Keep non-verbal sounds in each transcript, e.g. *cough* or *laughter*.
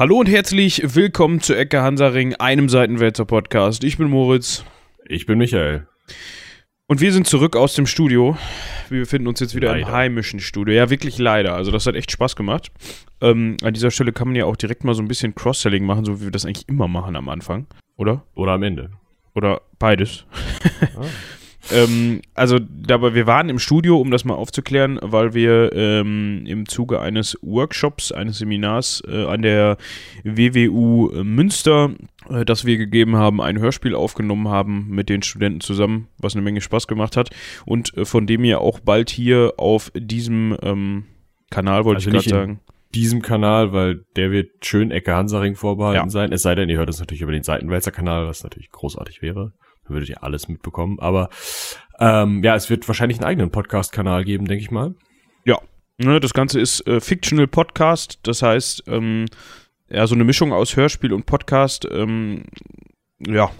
Hallo und herzlich willkommen zu Ecke Hansaring, einem Seitenwälzer Podcast. Ich bin Moritz. Ich bin Michael. Und wir sind zurück aus dem Studio. Wir befinden uns jetzt wieder Leider. im heimischen Studio. Ja, wirklich leider. Also das hat echt Spaß gemacht. Ähm, an dieser Stelle kann man ja auch direkt mal so ein bisschen Cross-Selling machen, so wie wir das eigentlich immer machen am Anfang. Oder? Oder am Ende. Oder beides. *laughs* ähm, also, dabei, wir waren im Studio, um das mal aufzuklären, weil wir ähm, im Zuge eines Workshops, eines Seminars äh, an der WWU Münster, äh, das wir gegeben haben, ein Hörspiel aufgenommen haben mit den Studenten zusammen, was eine Menge Spaß gemacht hat und äh, von dem ihr auch bald hier auf diesem ähm, Kanal, wollte Also ich gerade sagen. Diesem Kanal, weil der wird schön Ecke Hansaring vorbehalten Ja. sein. Es sei denn, ihr hört es natürlich über den Seitenwälzer-Kanal, was natürlich großartig wäre. Würdet ihr alles mitbekommen. Aber ähm, ja, es wird wahrscheinlich einen eigenen Podcast-Kanal geben, denke ich mal. Ne, das Ganze ist äh, Fictional Podcast, das heißt, ähm, ja, so eine Mischung aus Hörspiel und Podcast. Ähm, ja,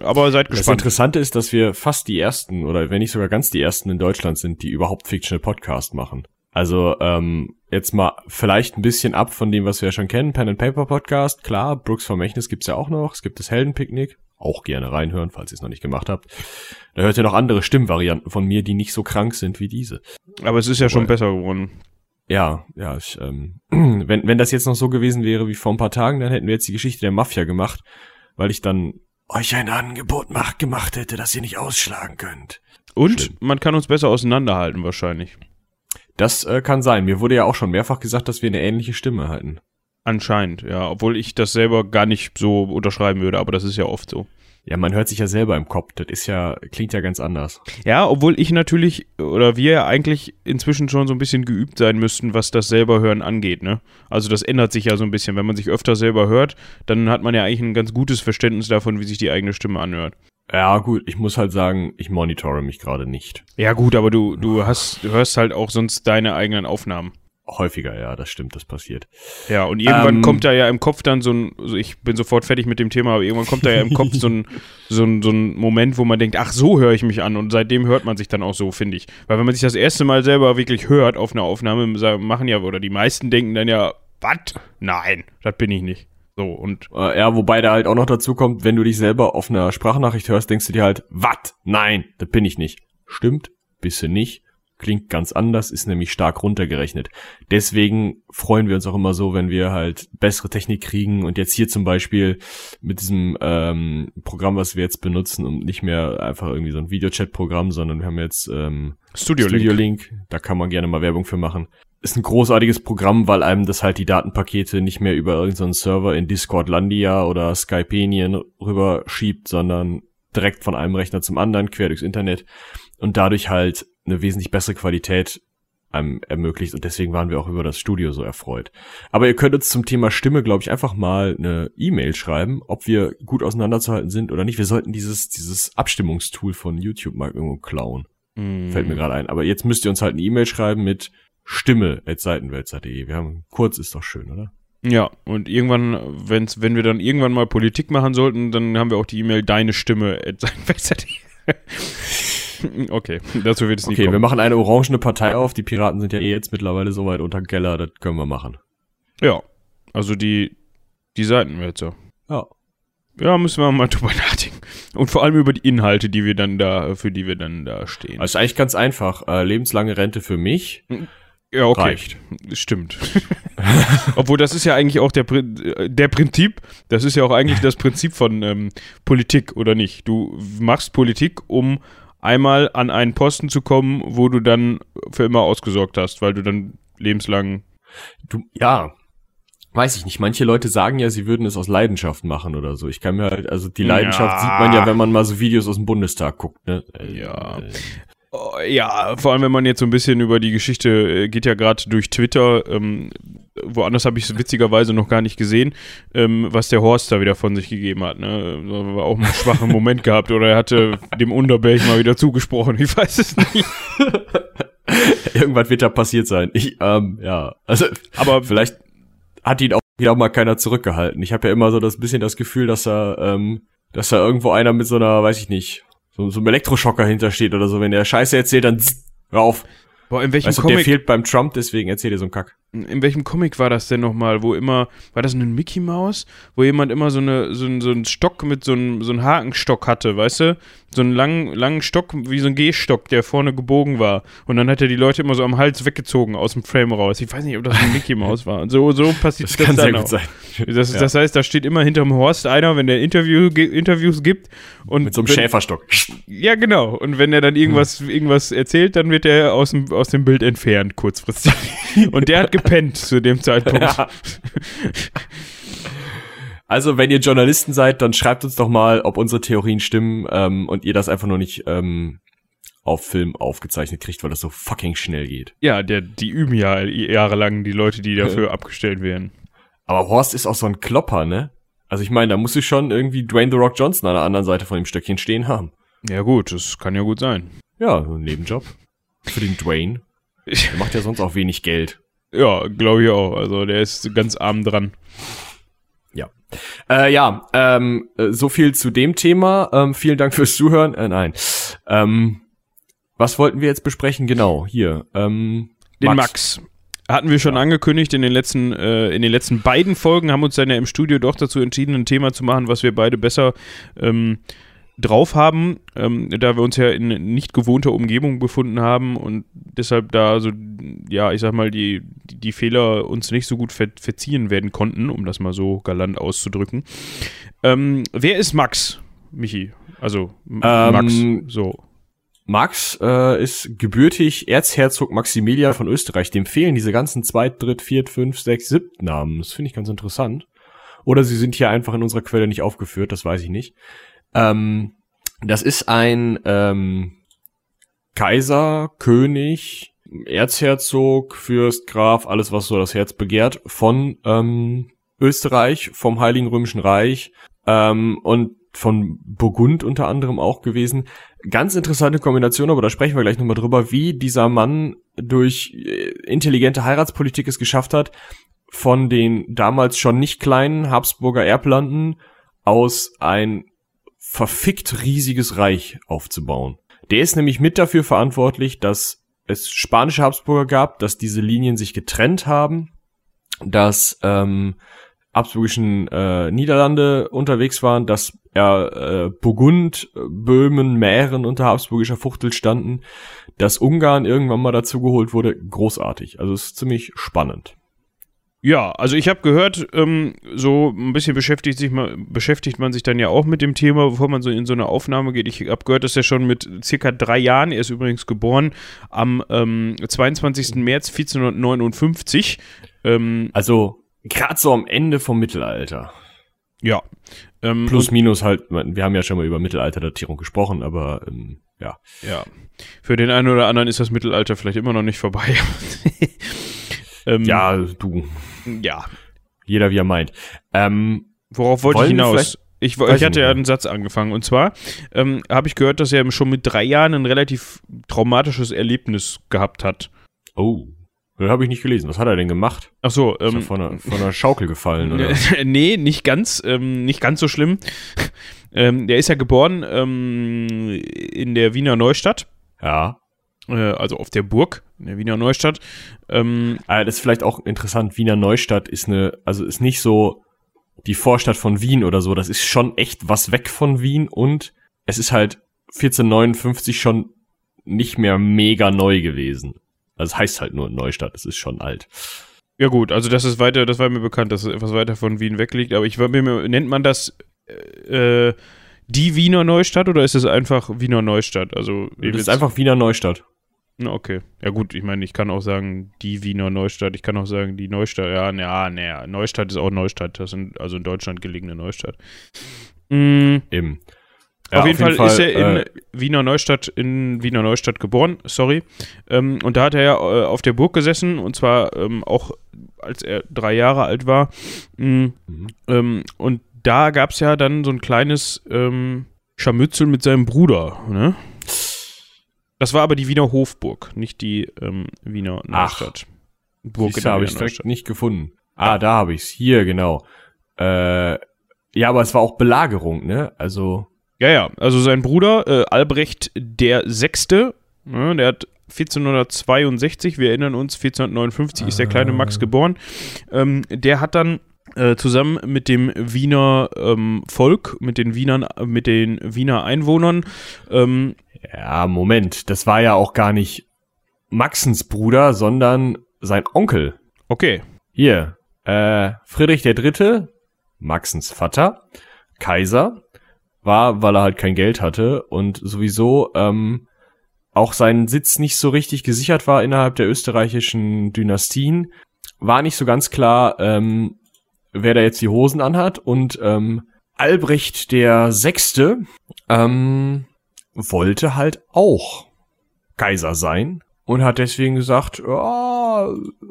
aber seid Das gespannt. Interessante ist, dass wir fast die ersten oder wenn nicht sogar ganz die ersten in Deutschland sind, die überhaupt Fictional Podcast machen. Also ähm, jetzt mal vielleicht ein bisschen ab von dem, was wir ja schon kennen. Pen and Paper Podcast, klar. Brooks Vermächtnis gibt's ja auch noch. Es gibt das Heldenpicknick. Auch gerne reinhören, falls ihr es noch nicht gemacht habt. Da hört ihr noch andere Stimmvarianten von mir, die nicht so krank sind wie diese. Aber es ist ja schon Jawohl. besser geworden. Ja, ja, ich, ähm, *clears throat* wenn, wenn das jetzt noch so gewesen wäre wie vor ein paar Tagen, dann hätten wir jetzt die Geschichte der Mafia gemacht, weil ich dann euch ein Angebot mach, gemacht hätte, das ihr nicht ausschlagen könnt. Und Schlimm. man kann uns besser auseinanderhalten wahrscheinlich. Das äh, kann sein. Mir wurde ja auch schon mehrfach gesagt, dass wir eine ähnliche Stimme halten. Anscheinend, ja. Obwohl ich das selber gar nicht so unterschreiben würde, aber das ist ja oft so. Ja, man hört sich ja selber im Kopf. Das ist ja, klingt ja ganz anders. Ja, obwohl ich natürlich, oder wir ja eigentlich inzwischen schon so ein bisschen geübt sein müssten, was das selber hören angeht, ne? Also das ändert sich ja so ein bisschen. Wenn man sich öfter selber hört, dann hat man ja eigentlich ein ganz gutes Verständnis davon, wie sich die eigene Stimme anhört. Ja, gut, ich muss halt sagen, ich monitore mich gerade nicht. Ja gut, aber du, du hast, du hörst halt auch sonst deine eigenen Aufnahmen. Häufiger, ja, das stimmt, das passiert. Ja, und irgendwann Ähm. kommt da ja im Kopf dann so ein, also ich bin sofort fertig mit dem Thema, aber irgendwann kommt da ja im Kopf so ein, *laughs* so ein, so ein Moment, wo man denkt, ach, so höre ich mich an und seitdem hört man sich dann auch so, finde ich. Weil wenn man sich das erste Mal selber wirklich hört auf einer Aufnahme, machen ja, oder die meisten denken dann ja, was? Nein, das bin ich nicht. So, und Äh, ja, wobei da halt auch noch dazu kommt, wenn du dich selber auf einer Sprachnachricht hörst, denkst du dir halt, wat? Nein, das bin ich nicht. Stimmt, bist du nicht. Klingt ganz anders, ist nämlich stark runtergerechnet. Deswegen freuen wir uns auch immer so, wenn wir halt bessere Technik kriegen und jetzt hier zum Beispiel mit diesem ähm, Programm, was wir jetzt benutzen und nicht mehr einfach irgendwie so ein Videochat-Programm, sondern wir haben jetzt ähm, Studio, Studio Link. Link, da kann man gerne mal Werbung für machen. Ist ein großartiges Programm, weil einem das halt die Datenpakete nicht mehr über irgendeinen Server in Discord Landia oder Skypenien rüber schiebt, sondern direkt von einem Rechner zum anderen, quer durchs Internet und dadurch halt eine wesentlich bessere Qualität einem ermöglicht und deswegen waren wir auch über das Studio so erfreut. Aber ihr könnt uns zum Thema Stimme, glaube ich, einfach mal eine E-Mail schreiben, ob wir gut auseinanderzuhalten sind oder nicht. Wir sollten dieses, dieses Abstimmungstool von YouTube mal irgendwo klauen. Mhm. Fällt mir gerade ein. Aber jetzt müsst ihr uns halt eine E-Mail schreiben mit stimme.seitenwälzer.de. Wir haben kurz, ist doch schön, oder? Ja, und irgendwann, wenn's, wenn wir dann irgendwann mal Politik machen sollten, dann haben wir auch die E-Mail deine Stimme at sein *laughs* *laughs* Okay, dazu wird es nie Okay, wir kommen. machen eine orangene Partei auf. Die Piraten sind ja eh jetzt mittlerweile so weit unter Keller, das können wir machen. Ja, also die, die Seitenwälzer. Ja. Ja, müssen wir mal *laughs* drüber nachdenken. Und vor allem über die Inhalte, die wir dann da, für die wir dann da stehen. Also ist eigentlich ganz einfach. Äh, lebenslange Rente für mich. ja, okay. reicht. Stimmt. *laughs* Obwohl, das ist ja eigentlich auch der, äh, der Prinzip, das ist ja auch eigentlich das Prinzip von ähm, Politik, oder nicht? Du machst Politik, um einmal an einen Posten zu kommen, wo du dann für immer ausgesorgt hast, weil du dann lebenslang. Du, ja. Weiß ich nicht. Manche Leute sagen ja, sie würden es aus Leidenschaft machen oder so. Ich kann mir halt, also die Leidenschaft Ja. sieht man ja, wenn man mal so Videos aus dem Bundestag guckt, ne? Äh, Ja. Äh, Ja, vor allem wenn man jetzt so ein bisschen über die Geschichte äh, geht ja gerade durch Twitter, ähm, woanders habe ich es witzigerweise noch gar nicht gesehen, ähm, was der Horst da wieder von sich gegeben hat. Ne? War auch einen schwachen Moment *laughs* gehabt oder er hatte dem Unterberg mal wieder zugesprochen, ich weiß es nicht. *laughs* Irgendwas wird da passiert sein. Ich, ähm, ja. Also, Aber vielleicht hat ihn auch wieder mal keiner zurückgehalten. Ich habe ja immer so das bisschen das Gefühl, dass er, ähm, dass da irgendwo einer mit so einer, weiß ich nicht, so, so einem Elektroschocker hintersteht oder so. Wenn der Scheiße erzählt, dann zzz, hör auf. boah, in welchem Weißt du, der Comic, fehlt beim Trump, deswegen erzählt er so einen Kack. In welchem Comic war das denn nochmal, wo immer, war das ein Mickey Mouse, wo jemand immer so, eine, so, ein, so einen Stock mit so einem, so einem Hakenstock hatte, weißt du? So einen langen, langen Stock, wie so ein Gehstock, der vorne gebogen war. Und dann hat er die Leute immer so am Hals weggezogen aus dem Frame raus. Ich weiß nicht, ob das ein Mickey Mouse war. So, so passiert Das kann dann sehr auch. gut sein. Das, Ja. das heißt, da steht immer hinterm Horst einer, wenn der Interview, Interviews gibt. Und Mit so einem wenn, Schäferstock. Ja, genau. Und wenn er dann irgendwas, irgendwas erzählt, dann wird er aus dem, aus dem Bild entfernt, kurzfristig. *laughs* Und der hat gepennt zu dem Zeitpunkt. Ja. Also, wenn ihr Journalisten seid, dann schreibt uns doch mal, ob unsere Theorien stimmen ähm, und ihr das einfach nur nicht ähm, auf Film aufgezeichnet kriegt, weil das so fucking schnell geht. Ja, der, die üben ja jahrelang, die Leute, die dafür abgestellt werden. Aber Horst ist auch so ein Klopper, ne? Also ich meine, da musst du schon irgendwie Dwayne The Rock Johnson an der anderen Seite von dem Stöckchen stehen haben. Ja, gut, das kann ja gut sein. Ja, so ein Nebenjob. Für den Dwayne. *laughs* Der macht ja sonst auch wenig Geld. Ja, glaube ich auch. Also, der ist ganz arm dran. Ja. Äh, ja, ähm, äh, so viel zu dem Thema. Ähm, vielen Dank fürs Zuhören. Äh, nein. Ähm, was wollten wir jetzt besprechen? Genau, hier. Ähm, Den Max. Hatten wir schon angekündigt in den letzten, äh, in den letzten beiden Folgen, haben uns dann ja im Studio doch dazu entschieden, ein Thema zu machen, was wir beide besser ähm, drauf haben, ähm, da wir uns ja in nicht gewohnter Umgebung befunden haben und deshalb da so, ja, ich sag mal, die, die, Fehler uns nicht so gut ver verziehen werden konnten, um das mal so galant auszudrücken. Ähm, wer ist Max, Michi? Also Ähm, Max, so. Max äh, ist gebürtig Erzherzog Maximilian von Österreich. Dem fehlen diese ganzen Zweit-, Dritt-, Viert-, Fünf-, Sechs-, Siebten-Namen. Das finde ich ganz interessant. Oder sie sind hier einfach in unserer Quelle nicht aufgeführt, das weiß ich nicht. Ähm, das ist ein ähm, Kaiser, König, Erzherzog, Fürst, Graf, alles was so das Herz begehrt, von ähm, Österreich, vom Heiligen Römischen Reich ähm, und von Burgund unter anderem auch gewesen. Ganz interessante Kombination, aber da sprechen wir gleich nochmal drüber, wie dieser Mann durch äh, intelligente Heiratspolitik es geschafft hat, von den damals schon nicht kleinen Habsburger Erblanden aus ein verfickt riesiges Reich aufzubauen. Der ist nämlich mit dafür verantwortlich, dass es spanische Habsburger gab, dass diese Linien sich getrennt haben, dass ähm, habsburgischen äh, Niederlande unterwegs waren, dass er äh, Burgund, äh, Böhmen, Mähren unter habsburgischer Fuchtel standen, dass Ungarn irgendwann mal dazugeholt wurde, großartig. Also es ist ziemlich spannend. Ja, also ich habe gehört, ähm, so ein bisschen beschäftigt, sich mal, beschäftigt man sich dann ja auch mit dem Thema, bevor man so in so eine Aufnahme geht. Ich habe gehört, dass er schon mit circa drei Jahren, er ist übrigens geboren am ähm, 22. März 1459. Ähm, Also gerade so am Ende vom Mittelalter. ja. Ähm, Plus, minus halt, wir haben ja schon mal über Mittelalterdatierung gesprochen, aber ähm, ja. Ja. Für den einen oder anderen ist das Mittelalter vielleicht immer noch nicht vorbei. *laughs* ähm, Ja, du, Ja. jeder wie er meint. Ähm, Worauf wollte ich hinaus? Ich, ich hatte ja einen Satz angefangen. Und zwar ähm, habe ich gehört, dass er schon mit drei Jahren ein relativ traumatisches Erlebnis gehabt hat. oh, das habe ich nicht gelesen. Was hat er denn gemacht? Ach so, Ist er ähm, von, einer, von einer Schaukel gefallen, oder? *laughs* nee, nicht ganz, ähm, nicht ganz so schlimm. *laughs* ähm, der ist ja geboren ähm, in der Wiener Neustadt, ja. Äh, also auf der Burg in der Wiener Neustadt. Ähm, Äh, das ist vielleicht auch interessant. Wiener Neustadt ist eine, also ist nicht so die Vorstadt von Wien oder so. Das ist schon echt was weg von Wien und es ist halt 1459 schon nicht mehr mega neu gewesen. Also es heißt halt nur Neustadt. Es ist schon alt. ja gut, also das ist weiter, das war mir bekannt, dass es etwas weiter von Wien weg liegt. Aber ich war mir, nennt man das äh, die Wiener Neustadt oder ist es einfach Wiener Neustadt? Also Das ist einfach Wiener Neustadt. Okay. Ja gut, ich meine, ich kann auch sagen, die Wiener Neustadt, ich kann auch sagen, die Neustadt, ja, naja, naja, Neustadt ist auch Neustadt, das sind also in Deutschland gelegene Neustadt. Mm, Eben. auf, jeden Fall, ist er in äh, Wiener Neustadt, in Wiener Neustadt geboren, sorry. Ähm, und da hat er ja äh, auf der Burg gesessen, und zwar ähm, auch als er drei Jahre alt war. Mm, Mhm. ähm, und da gab es ja dann so ein kleines ähm, Scharmützel mit seinem Bruder, ne? Das war aber die Wiener Hofburg, nicht die ähm, Wiener Ach. Neustadt. Burg Siehste, habe ich direkt nicht gefunden. Ah, da habe ich's. Hier, genau. Äh, ja, aber es war auch Belagerung, ne? Also, Ja, ja, also sein Bruder, äh, Albrecht der Sechste, ne, der hat 1462, wir erinnern uns, 1459 ist der kleine Max geboren. Ähm, der hat dann äh, zusammen mit dem Wiener ähm, Volk, mit den Wienern, mit den Wiener Einwohnern. Ähm, ja, Moment, das war ja auch gar nicht Maxens Bruder, sondern sein Onkel. Okay. Hier, äh, Friedrich III., Maxens Vater, Kaiser, war, weil er halt kein Geld hatte und sowieso ähm, auch sein Sitz nicht so richtig gesichert war innerhalb der österreichischen Dynastien, war nicht so ganz klar, ähm, wer da jetzt die Hosen anhat. Und ähm, Albrecht der Sechste ähm, wollte halt auch Kaiser sein und hat deswegen gesagt, ja,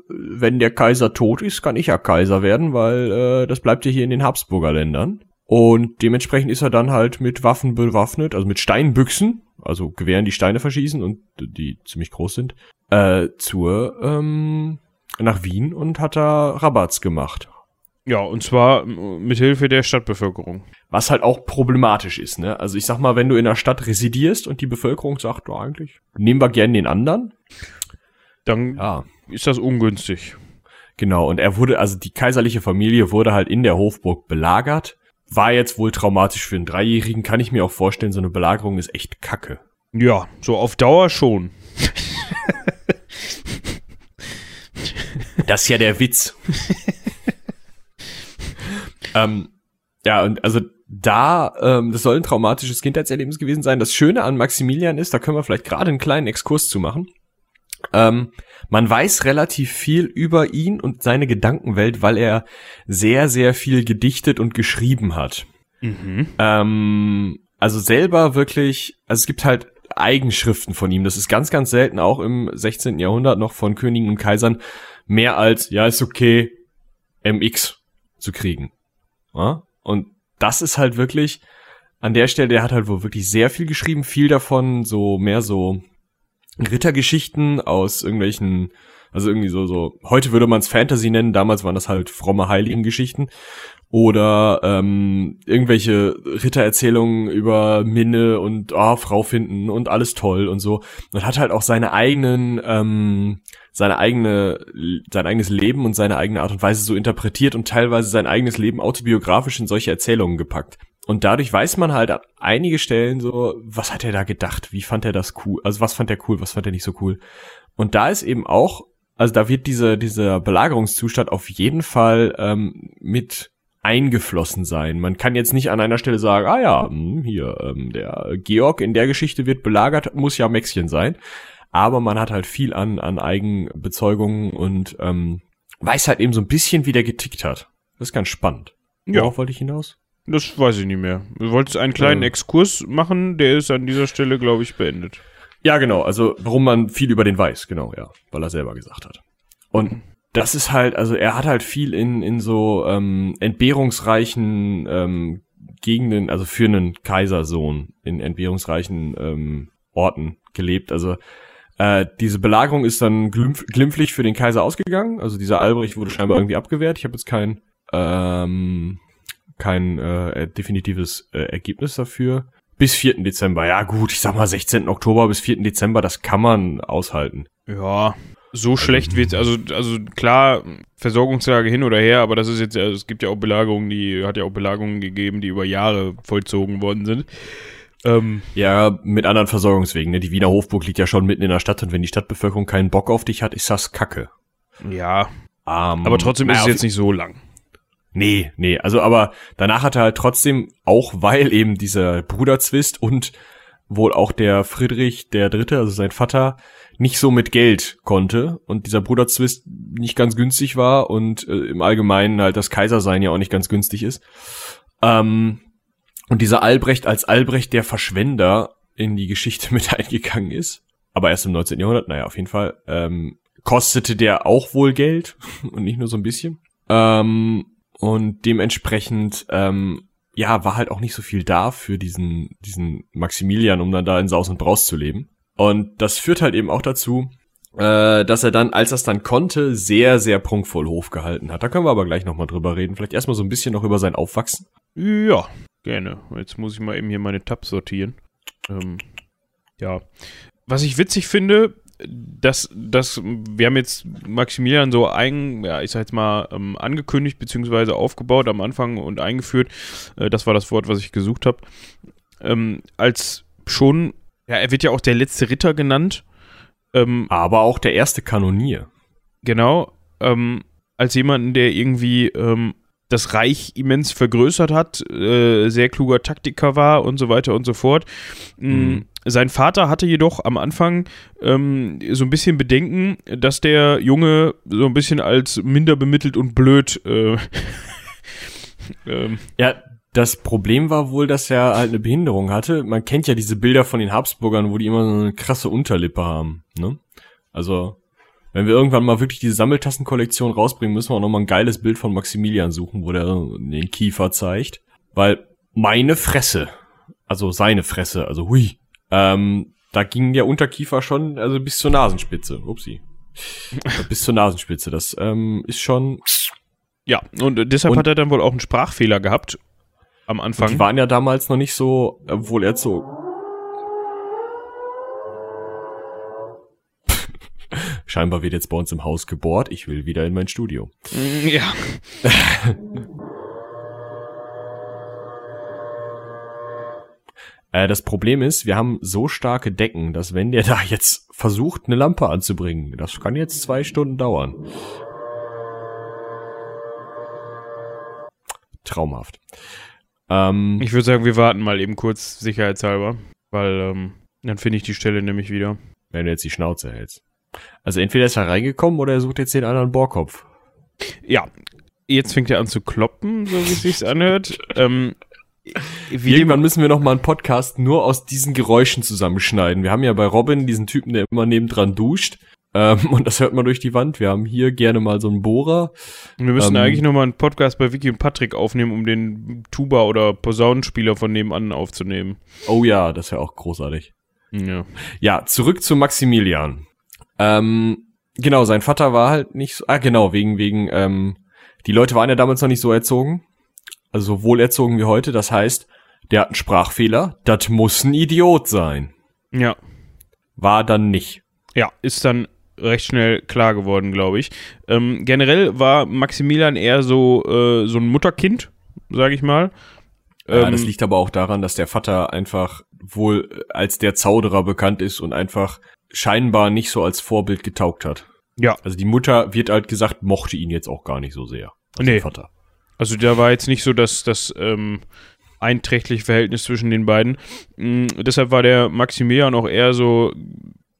wenn der Kaiser tot ist, kann ich ja Kaiser werden, weil äh, das bleibt ja hier in den Habsburger Ländern. Und dementsprechend ist er dann halt mit Waffen bewaffnet, also mit Steinbüchsen, also Gewehren, die Steine verschießen und die ziemlich groß sind, äh, zur ähm, nach Wien und hat da Rabatz gemacht. Ja, und zwar mit Hilfe der Stadtbevölkerung. Was halt auch problematisch ist, ne? Also ich sag mal, wenn du in der Stadt residierst und die Bevölkerung sagt, du eigentlich, nehmen wir gern den anderen, dann ja. ist das ungünstig. Genau, und er wurde, also die kaiserliche Familie wurde halt in der Hofburg belagert. War jetzt wohl traumatisch für einen Dreijährigen, kann ich mir auch vorstellen, so eine Belagerung ist echt kacke. Ja, so auf Dauer schon. das ist ja der Witz. *laughs* Ähm, ja, und also da, ähm, das soll ein traumatisches Kindheitserlebnis gewesen sein. Das Schöne an Maximilian ist, da können wir vielleicht gerade einen kleinen Exkurs zu machen. Ähm, man weiß relativ viel über ihn und seine Gedankenwelt, weil er sehr, sehr viel gedichtet und geschrieben hat. Mhm. Ähm, also selber wirklich, also es gibt halt Eigenschriften von ihm. Das ist ganz, ganz selten, auch im 16. Jahrhundert noch von Königen und Kaisern, mehr als, ja, ist okay, MX zu kriegen. Ja? Und das ist halt wirklich an der Stelle, der hat halt wohl wirklich sehr viel geschrieben, viel davon so mehr so Rittergeschichten aus irgendwelchen, also irgendwie so, so, heute würde man es Fantasy nennen, damals waren das halt fromme Heiligengeschichten oder ähm, irgendwelche Rittererzählungen über Minne und oh, Frau finden und alles toll und so. Und hat halt auch seine eigenen ähm, seine eigene sein eigenes Leben und seine eigene Art und Weise so interpretiert und teilweise sein eigenes Leben autobiografisch in solche Erzählungen gepackt. Und dadurch weiß man halt an einige Stellen so was hat er da gedacht? Wie fand er das cool? Also was fand er cool? Was fand er nicht so cool? Und da ist eben auch also da wird diese dieser Belagerungszustand auf jeden Fall ähm, mit eingeflossen sein. Man kann jetzt nicht an einer Stelle sagen, ah ja, hm, hier, ähm, der Georg in der Geschichte wird belagert, muss ja Mäxchen sein. Aber man hat halt viel an, an Eigenbezeugungen und ähm, weiß halt eben so ein bisschen, wie der getickt hat. Das ist ganz spannend. Worauf ja. wollte ich hinaus? Das weiß ich nicht mehr. Du wolltest einen kleinen äh. Exkurs machen, der ist an dieser Stelle, glaube ich, beendet. Ja, genau. Also, warum man viel über den weiß, genau, ja. Weil er selber gesagt hat. Und das ist halt, also er hat halt viel in, in so ähm, entbehrungsreichen ähm, Gegenden, also für einen Kaisersohn in entbehrungsreichen ähm, Orten gelebt. Also äh, diese Belagerung ist dann glimpf glimpflich für den Kaiser ausgegangen. Also dieser Albrecht wurde scheinbar irgendwie abgewehrt. Ich habe jetzt kein ähm, kein äh, definitives äh, Ergebnis dafür. Bis 4. Dezember. Ja gut, ich sag mal 16. Oktober bis 4. Dezember, das kann man aushalten. Ja, so schlecht wird also also klar Versorgungslage hin oder her, aber das ist jetzt also es gibt ja auch Belagerungen, die hat ja auch Belagerungen gegeben, die über Jahre vollzogen worden sind. Ähm, ja, mit anderen Versorgungswegen. Ne? Die Wiener Hofburg liegt ja schon mitten in der Stadt und wenn die Stadtbevölkerung keinen Bock auf dich hat, ist das Kacke. Ja. Um, aber trotzdem ist es jetzt nicht so lang. Nee, nee, also aber danach hat er halt trotzdem, auch weil eben dieser Bruderzwist und wohl auch der Friedrich der Dritte, also sein Vater, nicht so mit Geld konnte und dieser Bruderzwist nicht ganz günstig war und äh, im Allgemeinen halt das Kaisersein ja auch nicht ganz günstig ist. Ähm, und dieser Albrecht als Albrecht der Verschwender in die Geschichte *laughs* mit eingegangen ist, aber erst im 19. Jahrhundert, naja, auf jeden Fall, ähm, kostete der auch wohl Geld *laughs* und nicht nur so ein bisschen. Ähm, und dementsprechend ähm, ja, war halt auch nicht so viel da für diesen, diesen Maximilian, um dann da in Saus und Braus zu leben. Und das führt halt eben auch dazu, äh, dass er dann, als er es dann konnte, sehr, sehr prunkvoll Hof gehalten hat. Da können wir aber gleich nochmal drüber reden. Vielleicht erstmal so ein bisschen noch über sein Aufwachsen. Ja, gerne. Jetzt muss ich mal eben hier meine Tabs sortieren. Ähm, ja. Was ich witzig finde, das, das, wir haben jetzt Maximilian so ein, ja, ich sag jetzt mal, ähm, angekündigt beziehungsweise aufgebaut am Anfang und eingeführt. Äh, das war das Wort, was ich gesucht habe. Ähm, als schon, ja, er wird ja auch der letzte Ritter genannt. Ähm, Aber auch der erste Kanonier. Genau. Ähm, als jemanden, der irgendwie ähm, das Reich immens vergrößert hat, äh, sehr kluger Taktiker war und so weiter und so fort. Mm, mhm. Sein Vater hatte jedoch am Anfang ähm, so ein bisschen Bedenken, dass der Junge so ein bisschen als minder bemittelt und blöd. Äh, *laughs* ähm, ja, das Problem war wohl, dass er halt eine Behinderung hatte. Man kennt ja diese Bilder von den Habsburgern, wo die immer so eine krasse Unterlippe haben. Ne? Also wenn wir irgendwann mal wirklich diese Sammeltassenkollektion rausbringen, müssen wir auch nochmal ein geiles Bild von Maximilian suchen, wo der den Kiefer zeigt. Weil meine Fresse, also seine Fresse, also hui, ähm, da ging der Unterkiefer schon also bis zur Nasenspitze. Upsi. *laughs* bis zur Nasenspitze. Das ähm, ist schon. Ja, und deshalb und, hat er dann wohl auch einen Sprachfehler gehabt am Anfang. Die waren ja damals noch nicht so äh, wohl erzogen. *laughs* Scheinbar wird jetzt bei uns im Haus gebohrt. Ich will wieder in mein Studio. Mm, ja. *laughs* äh, das Problem ist, wir haben so starke Decken, dass wenn der da jetzt versucht, eine Lampe anzubringen, das kann jetzt zwei Stunden dauern. Traumhaft. Ähm, ich würde sagen, wir warten mal eben kurz sicherheitshalber, weil ähm, dann finde ich die Stelle nämlich wieder. Wenn du jetzt die Schnauze hältst. Also entweder ist er reingekommen oder er sucht jetzt den anderen Bohrkopf. Ja, jetzt fängt er an zu kloppen, so wie es sich anhört. *laughs* ähm, Irgendwann müssen wir noch mal einen Podcast nur aus diesen Geräuschen zusammenschneiden. Wir haben ja bei Robin diesen Typen, der immer nebendran duscht. Ähm, *laughs* und das hört man durch die Wand. Wir haben hier gerne mal so einen Bohrer. Wir müssen ähm, eigentlich noch mal einen Podcast bei Vicky und Patrick aufnehmen, um den Tuba- oder Posaunenspieler von nebenan aufzunehmen. Oh ja, das wäre auch großartig. Ja. Ja, zurück zu Maximilian. Ähm, genau, sein Vater war halt nicht so, ah genau, wegen, wegen, ähm, die Leute waren ja damals noch nicht so erzogen, also so wohl erzogen wie heute, das heißt, der hat einen Sprachfehler, das muss ein Idiot sein. Ja. War dann nicht. Ja, ist dann recht schnell klar geworden, glaube ich. Ähm, generell war Maximilian eher so, äh, so ein Mutterkind, sage ich mal. Ja, das ähm, liegt aber auch daran, dass der Vater einfach wohl als der Zauderer bekannt ist und einfach scheinbar nicht so als Vorbild getaugt hat. Ja. Also die Mutter wird halt gesagt, mochte ihn jetzt auch gar nicht so sehr. Also nee. Vater. Also da war jetzt nicht so das, das ähm, einträchtliche Verhältnis zwischen den beiden. Mhm, deshalb war der Maximilian auch eher so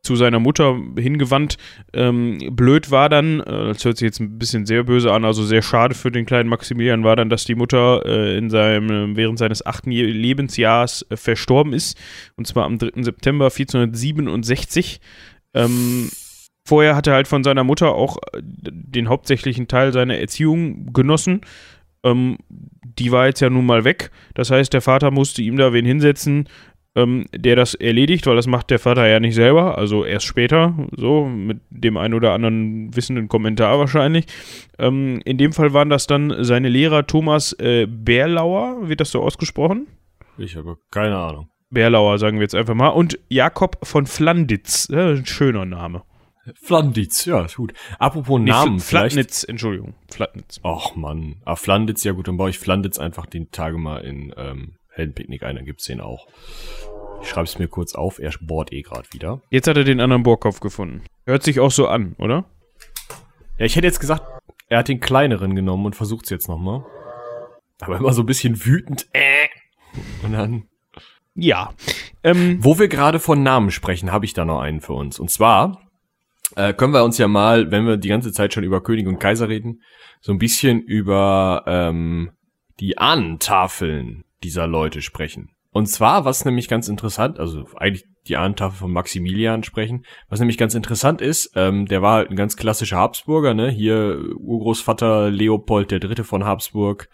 zu seiner Mutter hingewandt. Ähm, blöd war dann, äh, das hört sich jetzt ein bisschen sehr böse an, also sehr schade für den kleinen Maximilian war dann, dass die Mutter äh, in seinem, während seines achten Lebensjahres äh, verstorben ist. Und zwar am 3. September 1467. Ähm, vorher hat er halt von seiner Mutter auch äh, den hauptsächlichen Teil seiner Erziehung genossen. Ähm, die war jetzt ja nun mal weg. Das heißt, der Vater musste ihm da wen hinsetzen, ähm, der das erledigt, weil das macht der Vater ja nicht selber, also erst später, so mit dem einen oder anderen wissenden Kommentar wahrscheinlich. Ähm, in dem Fall waren das dann seine Lehrer Thomas äh, Bärlauer, wird das so ausgesprochen? Ich habe keine Ahnung. Bärlauer, sagen wir jetzt einfach mal. Und Jakob von Flanditz, äh, ein schöner Name. Flanditz, ja, ist gut. Apropos nee, Namen. Fl Flatnitz, Entschuldigung. Flatnitz. Ach Mann. Ah, Flanditz, ja gut, dann baue ich Flanditz einfach den Tage mal in ähm, Heldenpicknick ein, dann gibt's den auch. Ich schreibe es mir kurz auf, er bohrt eh gerade wieder. Jetzt hat er den anderen Bohrkopf gefunden. Hört sich auch so an, oder? Ja, ich hätte jetzt gesagt, er hat den kleineren genommen und versucht es jetzt nochmal. Aber immer so ein bisschen wütend. Äh. Und dann. Ja. Ähm, Wo wir gerade von Namen sprechen, habe ich da noch einen für uns. Und zwar äh, können wir uns ja mal, wenn wir die ganze Zeit schon über König und Kaiser reden, so ein bisschen über ähm, die Ahnentafeln dieser Leute sprechen. Und zwar, was nämlich ganz interessant, also eigentlich die Ahnentafel von Maximilian sprechen, was nämlich ganz interessant ist, ähm, der war halt ein ganz klassischer Habsburger, ne? Hier Urgroßvater Leopold Dritte von Habsburg,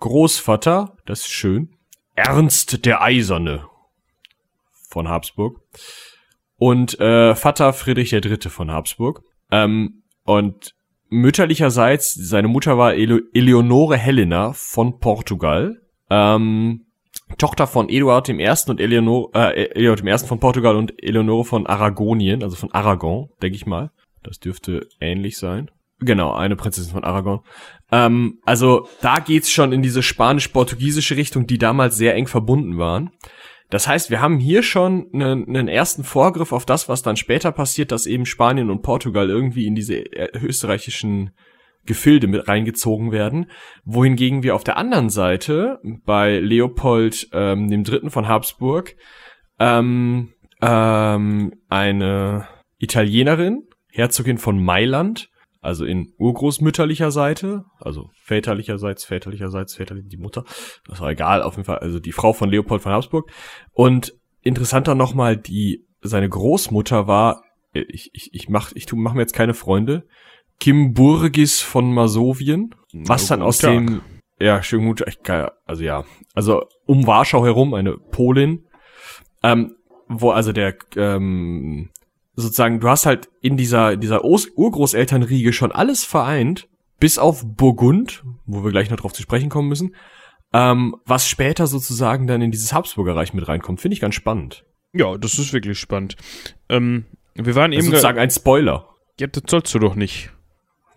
Großvater, das ist schön, Ernst der Eiserne von Habsburg und äh, Vater Friedrich Dritte von Habsburg. Ähm, und mütterlicherseits, seine Mutter war Ele Eleonore Helena von Portugal. Ähm, Tochter von Eduard I. und Eleonore, äh, Eduard I. von Portugal und Eleonore von Aragonien, also von Aragon, denke ich mal. Das dürfte ähnlich sein. Genau, eine Prinzessin von Aragon. Ähm, also da geht's schon in diese spanisch-portugiesische Richtung, die damals sehr eng verbunden waren. Das heißt, wir haben hier schon einen, einen ersten Vorgriff auf das, was dann später passiert, dass eben Spanien und Portugal irgendwie in diese äh, österreichischen Gefilde mit reingezogen werden, wohingegen wir auf der anderen Seite bei Leopold ähm, dem Dritten von Habsburg ähm, ähm, eine Italienerin, Herzogin von Mailand, also in urgroßmütterlicher Seite, also väterlicherseits, väterlicherseits, väterlich die Mutter, das war egal, auf jeden Fall, also die Frau von Leopold von Habsburg. Und interessanter nochmal, die seine Großmutter war, ich, ich, ich mach, ich tu, mach mir jetzt keine Freunde, Kimburgis von Masowien, was dann aus Tag. dem, ja, schön gut, echt geil, also ja, also um Warschau herum, eine Polin, ähm, wo also der, ähm, sozusagen, du hast halt in dieser, dieser Urgroßelternriege schon alles vereint, bis auf Burgund, wo wir gleich noch drauf zu sprechen kommen müssen, ähm, was später sozusagen dann in dieses Habsburger Reich mit reinkommt, finde ich ganz spannend. Ja, das ist wirklich spannend. Ähm, wir waren eben sozusagen ein Spoiler. Ja, das sollst du doch nicht.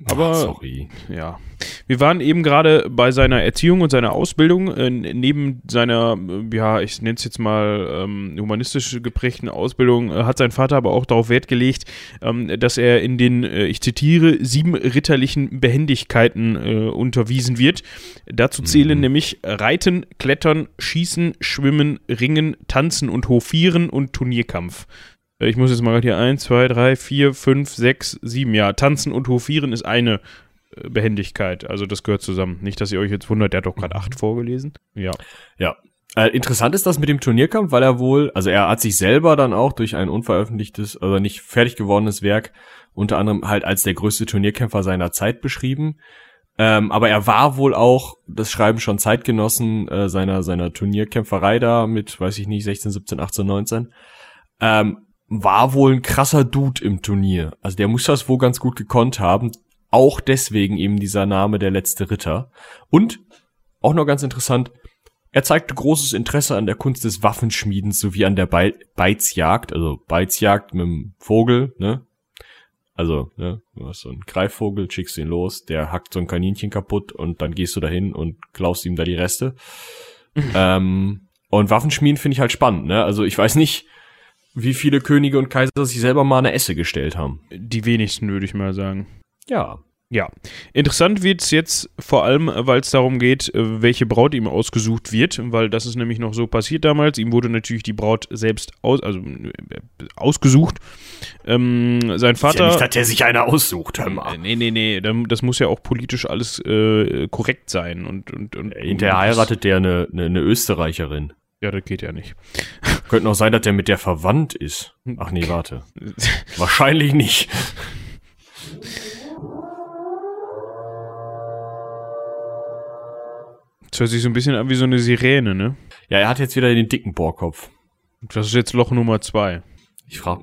Aber Ach, sorry. Ja. Wir waren eben gerade bei seiner Erziehung und seiner Ausbildung. Äh, neben seiner, äh, ja, ich nenne es jetzt mal ähm, humanistisch geprägten Ausbildung, äh, hat sein Vater aber auch darauf Wert gelegt, ähm, dass er in den, äh, ich zitiere, sieben ritterlichen Behendigkeiten äh, unterwiesen wird. Dazu zählen mhm. nämlich Reiten, Klettern, Schießen, Schwimmen, Ringen, Tanzen und Hofieren und Turnierkampf. Äh, ich muss jetzt mal hier 1, 2, 3, 4, 5, 6, 7. Ja, tanzen und hofieren ist eine äh, Behendigkeit. Also das gehört zusammen. Nicht, dass ihr euch jetzt wundert, der hat doch gerade 8 vorgelesen. Ja. Ja. Äh, interessant ist das mit dem Turnierkampf, weil er wohl, also er hat sich selber dann auch durch ein unveröffentlichtes, also nicht fertig gewordenes Werk, unter anderem halt als der größte Turnierkämpfer seiner Zeit beschrieben. Ähm, aber er war wohl auch, das schreiben schon Zeitgenossen äh, seiner seiner Turnierkämpferei da mit, weiß ich nicht, 16, 17, 18, 19. Ähm, war wohl ein krasser Dude im Turnier. Also der muss das wohl ganz gut gekonnt haben. Auch deswegen eben dieser Name der letzte Ritter. Und, auch noch ganz interessant, er zeigte großes Interesse an der Kunst des Waffenschmiedens sowie an der Be Beizjagd, also Beizjagd mit dem Vogel, ne? Also, ne, du hast so einen Greifvogel, schickst ihn los, der hackt so ein Kaninchen kaputt und dann gehst du dahin und klaust ihm da die Reste. *laughs* ähm, und Waffenschmieden finde ich halt spannend, ne? Also ich weiß nicht, wie viele Könige und Kaiser sich selber mal eine Esse gestellt haben. Die wenigsten, würde ich mal sagen. Ja. Ja, interessant wird es jetzt vor allem, weil es darum geht, äh, welche Braut ihm ausgesucht wird, weil das ist nämlich noch so passiert damals. Ihm wurde natürlich die Braut selbst aus, also äh, ausgesucht. Ähm, sein Vater. Ist ja nicht, dass er sich eine aussucht, hör mal. Nee, nee, nee, das muss ja auch politisch alles äh, korrekt sein. Und, und, und, Hinterher heiratet der eine, eine, eine Österreicherin. Ja, das geht ja nicht. *laughs* Könnte noch sein, dass der mit der verwandt ist. Ach nee, warte. Wahrscheinlich nicht. Das hört sich so ein bisschen an wie so eine Sirene, ne? Ja, er hat jetzt wieder den dicken Bohrkopf. Das ist jetzt Loch Nummer zwei. Ich frag.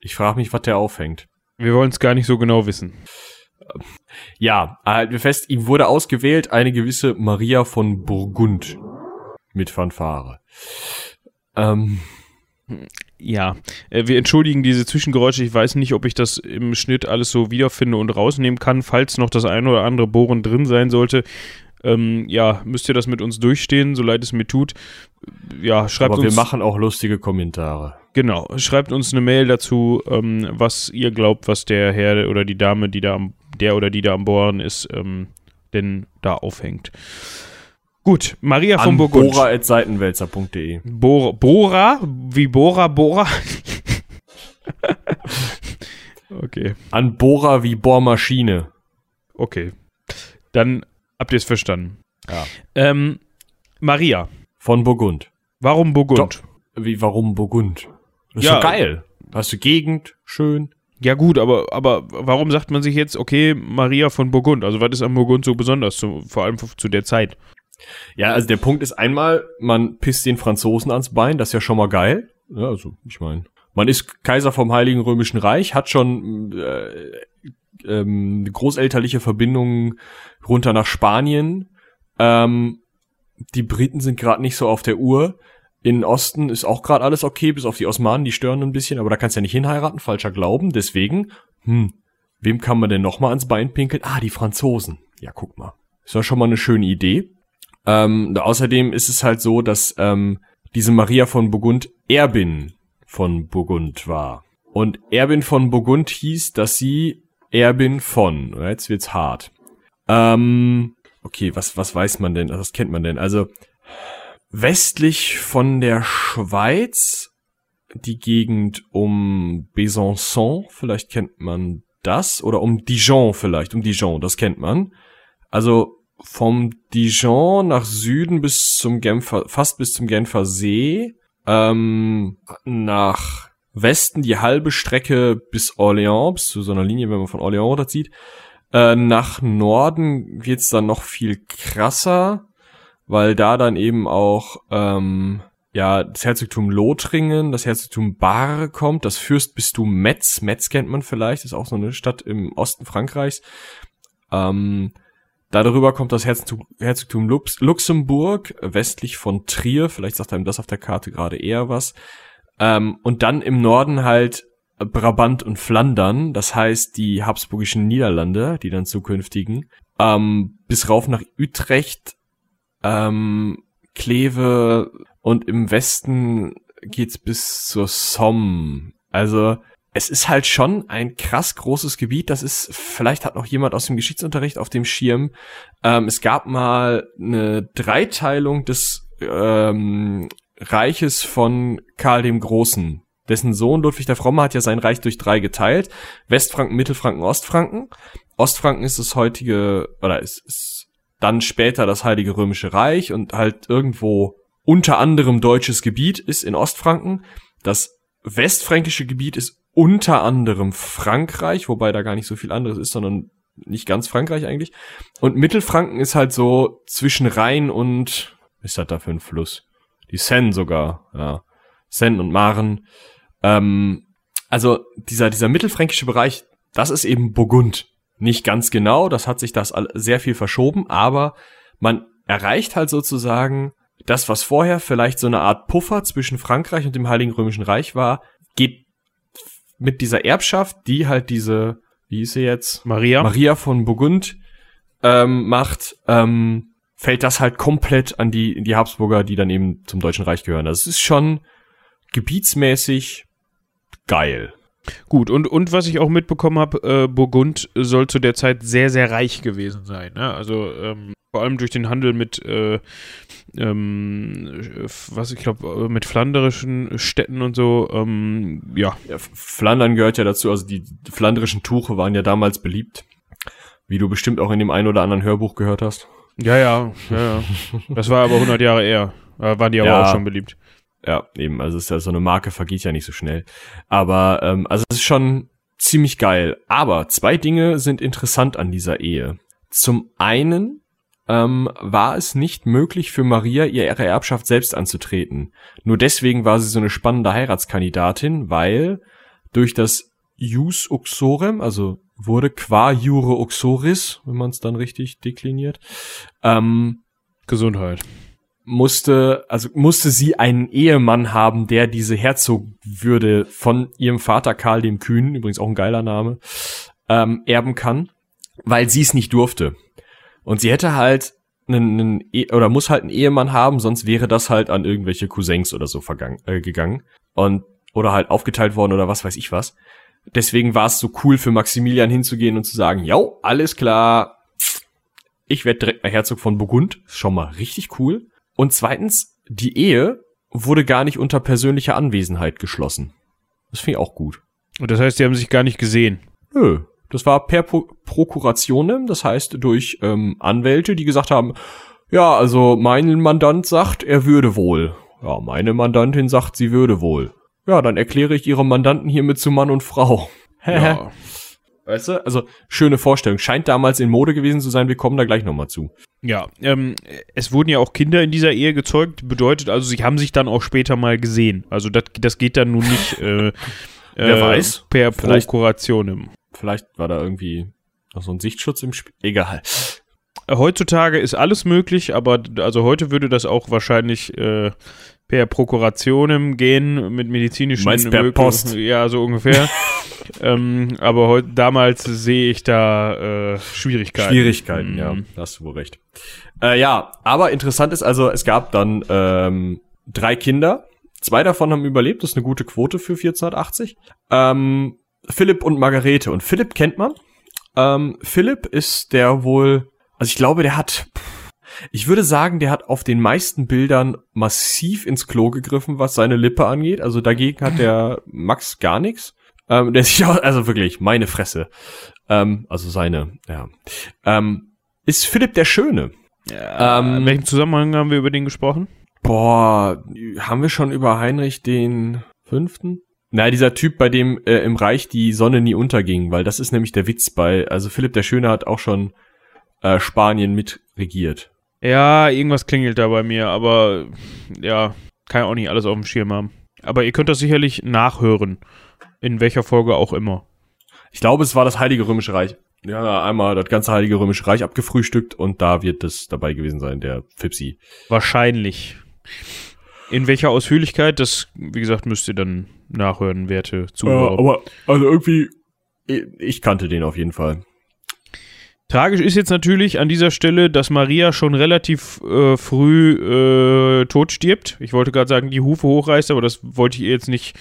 Ich frage mich, was der aufhängt. Wir wollen es gar nicht so genau wissen. Ja, halten wir fest, ihm wurde ausgewählt eine gewisse Maria von Burgund mit Fanfare. Ähm, ja, äh, wir entschuldigen diese Zwischengeräusche. Ich weiß nicht, ob ich das im Schnitt alles so wiederfinde und rausnehmen kann. Falls noch das eine oder andere Bohren drin sein sollte, ähm, ja, müsst ihr das mit uns durchstehen, so leid es mir tut. Ja, schreibt Aber uns. wir machen auch lustige Kommentare. Genau, schreibt uns eine Mail dazu, ähm, was ihr glaubt, was der Herr oder die Dame, die da am, der oder die da am Bohren ist, ähm, denn da aufhängt. Gut, Maria von Burgund. Bora.seitenwälzer.de Bora, Bora? Wie Bora, Bora? *laughs* okay. An Bora wie Bohrmaschine. Okay. Dann habt ihr es verstanden. Ja. Ähm, Maria. Von Burgund. Warum Burgund? Doch. Wie, warum Burgund? Das ist ja. geil. Hast du Gegend, schön. Ja gut, aber, aber warum sagt man sich jetzt, okay, Maria von Burgund? Also was ist am Burgund so besonders, zu, vor allem zu der Zeit? Ja, also der Punkt ist einmal, man pisst den Franzosen ans Bein, das ist ja schon mal geil. Ja, also ich meine, man ist Kaiser vom Heiligen Römischen Reich, hat schon äh, ähm, großelterliche Verbindungen runter nach Spanien. Ähm, die Briten sind gerade nicht so auf der Uhr. In Osten ist auch gerade alles okay, bis auf die Osmanen, die stören ein bisschen, aber da kannst du ja nicht hinheiraten, falscher Glauben. Deswegen, hm, wem kann man denn noch mal ans Bein pinkeln? Ah, die Franzosen. Ja, guck mal. Ist ja schon mal eine schöne Idee. Ähm, außerdem ist es halt so, dass ähm, diese Maria von Burgund Erbin von Burgund war. Und Erbin von Burgund hieß, dass sie Erbin von, jetzt wird's hart. Ähm, okay, was, was weiß man denn, was kennt man denn? Also, westlich von der Schweiz, die Gegend um Besançon, vielleicht kennt man das, oder um Dijon vielleicht, um Dijon, das kennt man. Also vom Dijon nach Süden bis zum Genfer, fast bis zum Genfer See, ähm, nach Westen die halbe Strecke bis Orléans, bis zu so einer Linie, wenn man von Orléans runterzieht. Äh, nach Norden geht's dann noch viel krasser, weil da dann eben auch ähm, ja das Herzogtum Lothringen, das Herzogtum Bar kommt, das Fürstbistum Metz, Metz kennt man vielleicht, ist auch so eine Stadt im Osten Frankreichs. Ähm, Darüber kommt das Herzogtum, Lux, Luxemburg, westlich von Trier, vielleicht sagt einem das auf der Karte gerade eher was. Ähm, und dann im Norden halt Brabant und Flandern, das heißt die habsburgischen Niederlande, die dann zukünftigen, ähm, bis rauf nach Utrecht, ähm, Kleve und im Westen geht's bis zur Somme. Also es ist halt schon ein krass großes Gebiet. Das ist, vielleicht hat noch jemand aus dem Geschichtsunterricht auf dem Schirm. Ähm, es gab mal eine Dreiteilung des ähm, Reiches von Karl dem Großen. Dessen Sohn Ludwig der Fromme hat ja sein Reich durch drei geteilt. Westfranken, Mittelfranken, Ostfranken. Ostfranken ist das heutige, oder ist, ist dann später das Heilige Römische Reich und halt irgendwo unter anderem deutsches Gebiet ist in Ostfranken. Das westfränkische Gebiet ist unter anderem Frankreich, wobei da gar nicht so viel anderes ist, sondern nicht ganz Frankreich eigentlich. Und Mittelfranken ist halt so zwischen Rhein und, was ist das da für ein Fluss? Die Seine sogar, ja. Seine und Maren. Ähm, also dieser, dieser mittelfränkische Bereich, das ist eben Burgund. Nicht ganz genau, das hat sich das sehr viel verschoben, aber man erreicht halt sozusagen das, was vorher vielleicht so eine Art Puffer zwischen Frankreich und dem Heiligen Römischen Reich war, geht mit dieser Erbschaft, die halt diese, wie ist sie jetzt? Maria. Maria von Burgund ähm, macht, ähm, fällt das halt komplett an die, die Habsburger, die dann eben zum Deutschen Reich gehören. Das also ist schon gebietsmäßig geil. Gut, und, und was ich auch mitbekommen habe, äh, Burgund soll zu der Zeit sehr, sehr reich gewesen sein. Ne? Also ähm, vor allem durch den Handel mit, äh, ähm, was ich glaube, mit flanderischen Städten und so, ähm, ja. ja. Flandern gehört ja dazu, also die flanderischen Tuche waren ja damals beliebt, wie du bestimmt auch in dem einen oder anderen Hörbuch gehört hast. Ja, ja, ja, ja. Das war aber 100 Jahre eher. Da waren die aber ja. auch schon beliebt. Ja, eben, also es ist ja so eine Marke vergeht ja nicht so schnell. Aber, ähm, also es ist schon ziemlich geil. Aber zwei Dinge sind interessant an dieser Ehe. Zum einen ähm, war es nicht möglich für Maria, ihr ihre Erbschaft selbst anzutreten. Nur deswegen war sie so eine spannende Heiratskandidatin, weil durch das Jus Uxorem, also wurde qua Jure Uxoris, wenn man es dann richtig dekliniert, ähm, Gesundheit musste, also musste sie einen Ehemann haben, der diese Herzogwürde von ihrem Vater Karl dem Kühnen, übrigens auch ein geiler Name, ähm, erben kann, weil sie es nicht durfte. Und sie hätte halt einen, einen e oder muss halt einen Ehemann haben, sonst wäre das halt an irgendwelche Cousins oder so vergangen, äh, gegangen und oder halt aufgeteilt worden oder was weiß ich was. Deswegen war es so cool für Maximilian hinzugehen und zu sagen, ja, alles klar, ich werde direkt mal Herzog von Burgund, schon mal richtig cool. Und zweitens, die Ehe wurde gar nicht unter persönlicher Anwesenheit geschlossen. Das finde ich auch gut. Und das heißt, die haben sich gar nicht gesehen. Nö, das war per Pro Prokurationem, das heißt durch ähm, Anwälte, die gesagt haben, ja, also mein Mandant sagt, er würde wohl. Ja, meine Mandantin sagt, sie würde wohl. Ja, dann erkläre ich ihrem Mandanten hiermit zu Mann und Frau. *laughs* ja. Weißt du? Also, schöne Vorstellung. Scheint damals in Mode gewesen zu sein. Wir kommen da gleich nochmal zu. Ja, ähm, es wurden ja auch Kinder in dieser Ehe gezeugt. Bedeutet also, sie haben sich dann auch später mal gesehen. Also, das, das geht dann nun nicht, äh, *laughs* Wer äh, weiß. Per Prokuration. Vielleicht war da irgendwie noch so ein Sichtschutz im Spiel. Egal. Heutzutage ist alles möglich, aber also heute würde das auch wahrscheinlich äh, per Prokurationem gehen mit medizinischen Meinst per Post? Ja, so ungefähr. *laughs* ähm, aber heut, damals sehe ich da äh, Schwierigkeiten. Schwierigkeiten, Mhm. ja, da hast du wohl recht. Äh, ja, aber interessant ist also, es gab dann ähm, drei Kinder. Zwei davon haben überlebt, das ist eine gute Quote für 1480. Ähm, Philipp und Margarete. Und Philipp kennt man. Ähm, Philipp ist der wohl, also ich glaube, der hat, ich würde sagen, der hat auf den meisten Bildern massiv ins Klo gegriffen, was seine Lippe angeht. Also dagegen hat der Max gar nichts. Ähm, der sich auch, also wirklich, meine Fresse. Ähm, also seine, ja. Ähm, ist Philipp der Schöne. Ja, Ähm, in welchem Zusammenhang haben wir über den gesprochen? Boah, haben wir schon über Heinrich den Fünften? Na, dieser Typ, bei dem äh, im Reich die Sonne nie unterging, weil das ist nämlich der Witz bei, also Philipp der Schöne hat auch schon äh, Spanien mitregiert. Ja, irgendwas klingelt da bei mir, aber ja, kann ja auch nicht alles auf dem Schirm haben. Aber ihr könnt das sicherlich nachhören. In welcher Folge auch immer. Ich glaube, es war das Heilige Römische Reich. Ja, einmal das ganze Heilige Römische Reich abgefrühstückt und da wird es dabei gewesen sein, der Fipsi. Wahrscheinlich. In welcher Ausführlichkeit, das, wie gesagt, müsst ihr dann nachhören, werte Zuhörer. aber, also irgendwie, ich, kannte den auf jeden Fall. Tragisch ist jetzt natürlich an dieser Stelle, dass Maria schon relativ äh, früh äh, tot stirbt. Ich wollte gerade sagen, die Hufe hochreißt, aber das wollte ich ihr jetzt nicht.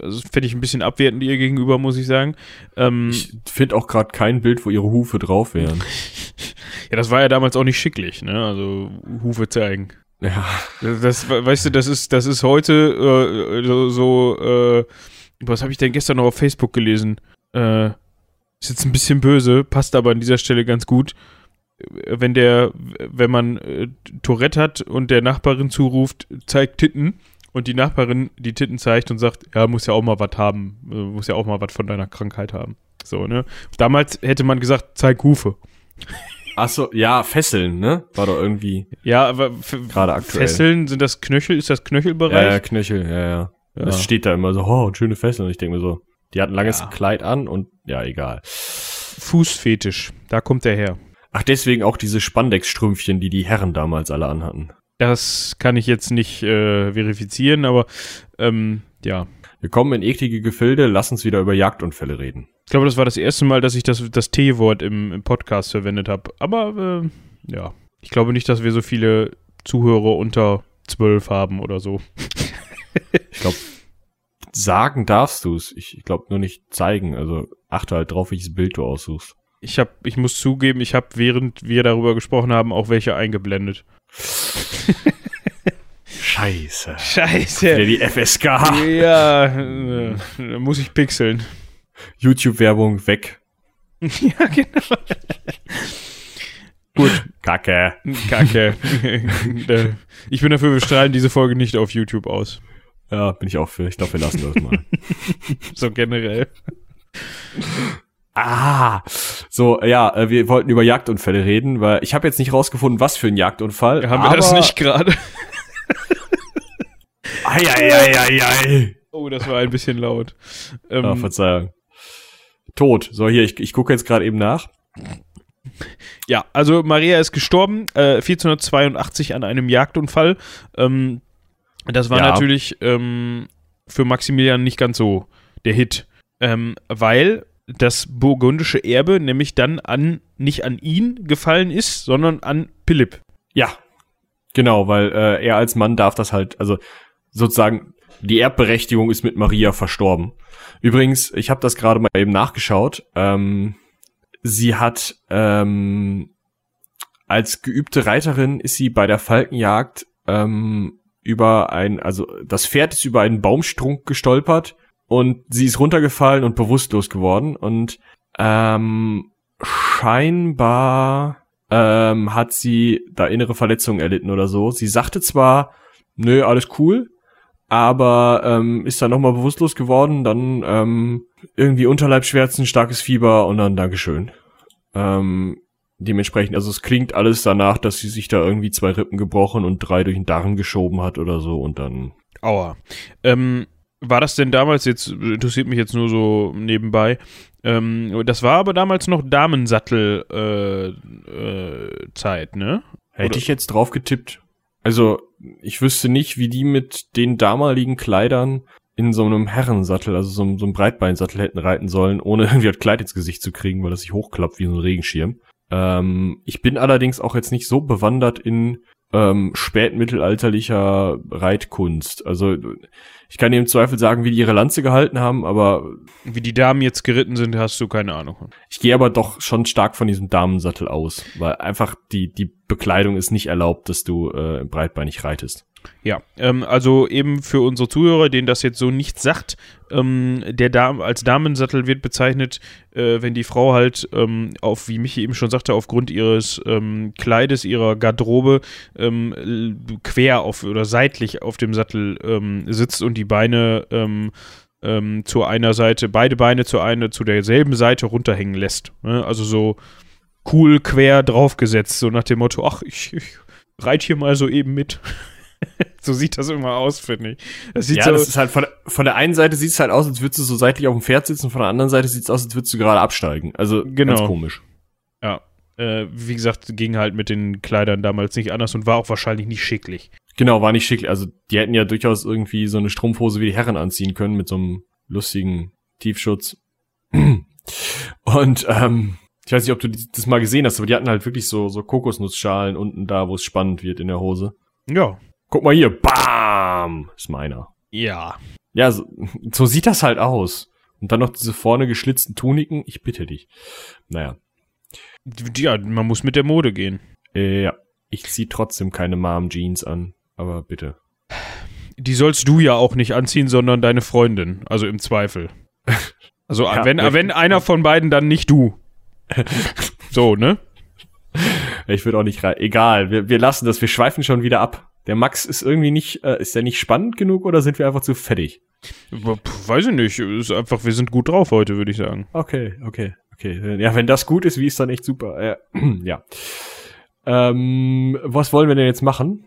Also das fände ich ein bisschen abwertend ihr gegenüber, muss ich sagen. Ähm, Ich finde auch gerade kein Bild, wo ihre Hufe drauf wären. *laughs* ja, das war ja damals auch nicht schicklich, ne? Also Hufe zeigen. Ja. Das, weißt du, das ist, das ist heute äh, so, so äh, was habe ich denn gestern noch auf Facebook gelesen? Äh, ist jetzt ein bisschen böse, passt aber an dieser Stelle ganz gut. Wenn der, wenn man äh, Tourette hat und der Nachbarin zuruft, zeigt Titten und die Nachbarin die Titten zeigt und sagt, ja, muss ja auch mal was haben, äh, muss ja auch mal was von deiner Krankheit haben. So, ne? Damals hätte man gesagt, zeig Hufe. Ach so, ja, Fesseln, ne? War doch irgendwie Ja, aber gerade aktuell. Fesseln, sind das Knöchel, ist das Knöchelbereich? Ja, ja, Knöchel, ja, ja. Ja. Das steht da immer so, oh, schöne Fesseln. Und ich denke mir so, die hat ein langes Ja. Kleid an und ja, egal. Fußfetisch, da kommt der her. Ach, deswegen auch diese Spandex-Strümpfchen, die die Herren damals alle anhatten. Das kann ich jetzt nicht äh, verifizieren, aber ähm, ja. Wir kommen in eklige Gefilde, lass uns wieder über Jagdunfälle reden. Ich glaube, das war das erste Mal, dass ich das, das T-Wort im, im Podcast verwendet habe. Aber äh, ja, ich glaube nicht, dass wir so viele Zuhörer unter zwölf haben oder so. *laughs* Ich glaube, sagen darfst du's. Ich, ich glaube nur nicht zeigen. Also achte halt drauf, welches Bild du aussuchst. Ich hab, ich muss zugeben, ich habe, während wir darüber gesprochen haben, auch welche eingeblendet. *laughs* Scheiße. Wieder Scheiße. die FSK. Ja, äh, da muss ich pixeln. YouTube-Werbung weg. *laughs* ja, genau. Gut, Kacke. Kacke. *laughs* Äh, ich bin dafür, wir strahlen diese Folge nicht auf YouTube aus. Ja, bin ich auch für. Ich glaube, wir lassen das mal. *laughs* So generell. Ah, so, ja, äh, wir wollten über Jagdunfälle reden, weil ich habe jetzt nicht rausgefunden, was für ein Jagdunfall. Haben wir das nicht gerade? Ei, ei, ei, ei, ei. Oh, das war ein bisschen laut. Ähm, Ah, Verzeihung. Tot. So, hier, ich, ich gucke jetzt gerade eben nach. ja, also Maria ist gestorben, äh, 1482 an einem Jagdunfall. Ähm, das war Ja. natürlich ähm, für Maximilian nicht ganz so der Hit, ähm, weil das burgundische Erbe nämlich dann an nicht an ihn gefallen ist, sondern an Philipp. Ja, genau, weil äh, er als Mann darf das halt, also sozusagen, die Erbberechtigung ist mit Maria verstorben. Übrigens, ich habe das gerade mal eben nachgeschaut. Ähm, sie hat ähm, als geübte Reiterin ist sie bei der Falkenjagd ähm, über ein, also das Pferd ist über einen Baumstrunk gestolpert und sie ist runtergefallen und bewusstlos geworden und ähm, scheinbar ähm, hat sie da innere Verletzungen erlitten oder so. Sie sagte zwar, nö, alles cool, aber ähm, ist dann nochmal bewusstlos geworden, dann ähm, irgendwie Unterleibsschmerzen, starkes Fieber und dann Dankeschön. Ähm, dementsprechend, also es klingt alles danach, dass sie sich da irgendwie zwei Rippen gebrochen und drei durch den Darren geschoben hat oder so und dann Aua. Ähm, war das denn damals, jetzt interessiert mich jetzt nur so nebenbei, ähm, das war aber damals noch Damensattel-Zeit, äh, äh, ne? Hätte Oder- ich jetzt drauf getippt. Also, ich wüsste nicht, wie die mit den damaligen Kleidern in so einem Herrensattel, also so, einem- so einem Breitbeinsattel hätten reiten sollen, ohne *laughs* irgendwie das Kleid ins Gesicht zu kriegen, weil das sich hochklappt wie so ein Regenschirm. Ähm, ich bin allerdings auch jetzt nicht so bewandert in ähm, spätmittelalterlicher Reitkunst. Also ich kann dir im Zweifel sagen, wie die ihre Lanze gehalten haben, aber Wie die Damen jetzt geritten sind, hast du keine Ahnung. ich gehe aber doch schon stark von diesem Damensattel aus, weil einfach die, die Bekleidung ist nicht erlaubt, dass du äh, breitbeinig reitest. Ja, ähm, also eben für unsere Zuhörer, denen das jetzt so nichts sagt, ähm, der Dam als Damensattel wird bezeichnet, äh, wenn die Frau halt ähm, auf, wie Michi eben schon sagte, aufgrund ihres ähm, Kleides, ihrer Garderobe ähm, quer auf oder seitlich auf dem Sattel ähm, sitzt und die Beine ähm, zu einer Seite, beide Beine zu einer, zu derselben Seite runterhängen lässt. Ne? Also so cool quer draufgesetzt, so nach dem Motto, ach, ich, ich reite hier mal so eben mit. *laughs* so sieht das immer aus, finde ich. Das sieht ja, so, das ist halt von, von der einen Seite sieht es halt aus, als würdest du so seitlich auf dem Pferd sitzen, von der anderen Seite sieht es aus, als würdest du gerade absteigen. Also Genau. ganz komisch. ja, äh, wie gesagt, ging halt mit den Kleidern damals nicht anders und war auch wahrscheinlich nicht schicklich. Genau, war nicht schick. Also die hätten ja durchaus irgendwie so eine Strumpfhose wie die Herren anziehen können mit so einem lustigen Tiefschutz. *clears throat* Und ähm, ich weiß nicht, ob du das mal gesehen hast, aber die hatten halt wirklich so, so Kokosnussschalen unten da, wo es spannend wird in der Hose. Ja. Guck mal hier, bam, ist meiner. Ja. Ja, so, so sieht das halt aus. Und dann noch diese vorne geschlitzten Tuniken, ich bitte dich. Naja, Ja, man muss mit der Mode gehen. äh, ja, ich zieh trotzdem keine Mom-Jeans an, aber bitte. Die sollst du ja auch nicht anziehen, sondern deine Freundin. Also im Zweifel. Also *laughs* Ja, wenn, wenn einer von beiden, dann nicht du. *laughs* so, ne? Ich würde auch nicht rein. Egal, wir, wir lassen das, wir schweifen schon wieder ab. Der Max ist irgendwie nicht, äh, ist der nicht spannend genug oder sind wir einfach zu fettig? Weiß ich nicht. Ist einfach, wir sind gut drauf heute, würde ich sagen. Okay, okay, okay. Ja, wenn das gut ist, wie ist dann echt super. Äh, *clears throat* ja. Ähm, was wollen wir denn jetzt machen?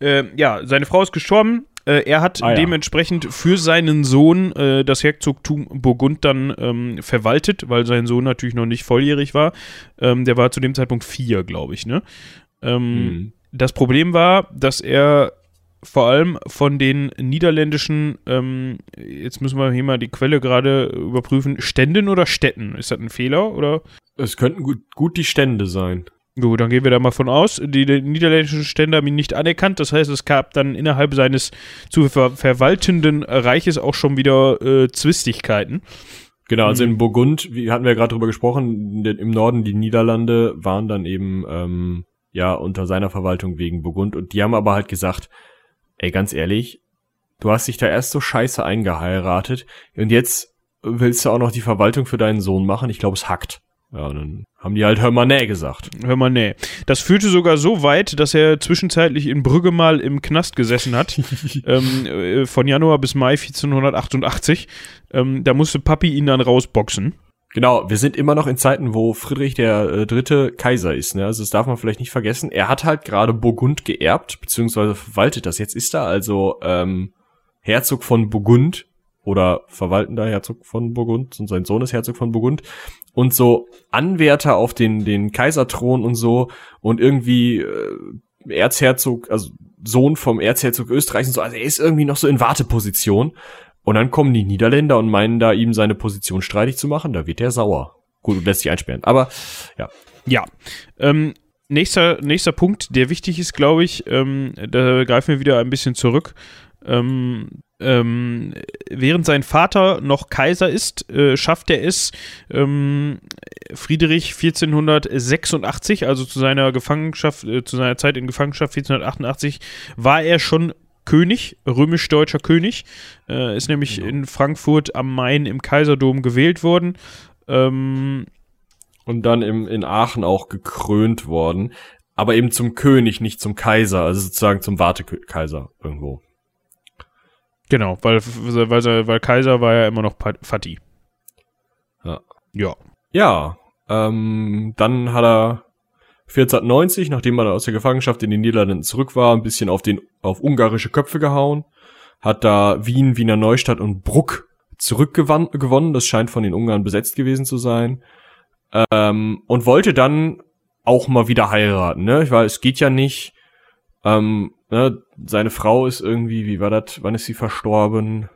Äh, ja, seine Frau ist gestorben. Äh, er hat Ah, ja. dementsprechend für seinen Sohn äh, das Herzogtum Burgund dann ähm, verwaltet, weil sein Sohn natürlich noch nicht volljährig war. Ähm, der war zu dem Zeitpunkt vier, glaube ich, ne? Ähm, Hm. Das Problem war, dass er vor allem von den niederländischen, ähm, jetzt müssen wir hier mal die Quelle gerade überprüfen, Ständen oder Städten? Ist das ein Fehler oder? Es könnten gut, gut die Stände sein. Gut, dann gehen wir da mal von aus. Die, die niederländischen Stände haben ihn nicht anerkannt. Das heißt, es gab dann innerhalb seines zu ver verwaltenden Reiches auch schon wieder äh, Zwistigkeiten. Genau, also Mhm. in Burgund, wie hatten wir gerade drüber gesprochen, im Norden die Niederlande waren dann eben ähm, ja unter seiner Verwaltung wegen Burgund und die haben aber halt gesagt, ey, ganz ehrlich, du hast dich da erst so scheiße eingeheiratet und jetzt willst du auch noch die Verwaltung für deinen Sohn machen? Ich glaube, es hackt. Ja, dann haben die halt hör mal nee gesagt. Hör mal, nee. Das führte sogar so weit, dass er zwischenzeitlich in Brügge mal im Knast gesessen hat. *laughs* ähm, äh, von Januar bis Mai 1488. Ähm, da musste Papi ihn dann rausboxen. Genau, wir sind immer noch in Zeiten, wo Friedrich der äh, dritte Kaiser ist. Ne? Also das darf man vielleicht nicht vergessen. Er hat halt gerade Burgund geerbt, beziehungsweise verwaltet das. Jetzt ist er also ähm, Herzog von Burgund oder verwaltender Herzog von Burgund und sein Sohn ist Herzog von Burgund und so Anwärter auf den den Kaiserthron und so und irgendwie äh, Erzherzog, also Sohn vom Erzherzog Österreich und so. Also er ist irgendwie noch so in Warteposition. Und dann kommen die Niederländer und meinen da ihm seine Position streitig zu machen. Da wird er sauer. Gut, und lässt sich einsperren. Aber Ja. Ähm, nächster, nächster Punkt, der wichtig ist, glaube ich, ähm, da greifen wir wieder ein bisschen zurück. Ähm, ähm, während sein Vater noch Kaiser ist, äh, schafft er es, ähm, Friedrich 1486, also zu seiner Gefangenschaft, äh, zu seiner Zeit in Gefangenschaft 1488, war er schon König, römisch-deutscher König, äh, ist nämlich Genau. in Frankfurt am Main im Kaiserdom gewählt worden. Ähm, und dann im, in Aachen auch gekrönt worden. Aber eben zum König, nicht zum Kaiser. Also sozusagen zum Wartekaiser irgendwo. Genau, weil, weil, weil Kaiser war ja immer noch Fatih. Ja. Ja. Ja, ähm, dann hat er 1490, nachdem er aus der Gefangenschaft in den Niederlanden zurück war, ein bisschen auf den auf ungarische Köpfe gehauen, hat da Wien, Wiener Neustadt und Bruck zurückgewonnen. Das scheint von den Ungarn besetzt gewesen zu sein. Ähm, und wollte dann auch mal wieder heiraten, ne? Weil es geht ja nicht. Ähm, ne? Seine Frau ist irgendwie, wie war das? Wann ist sie verstorben?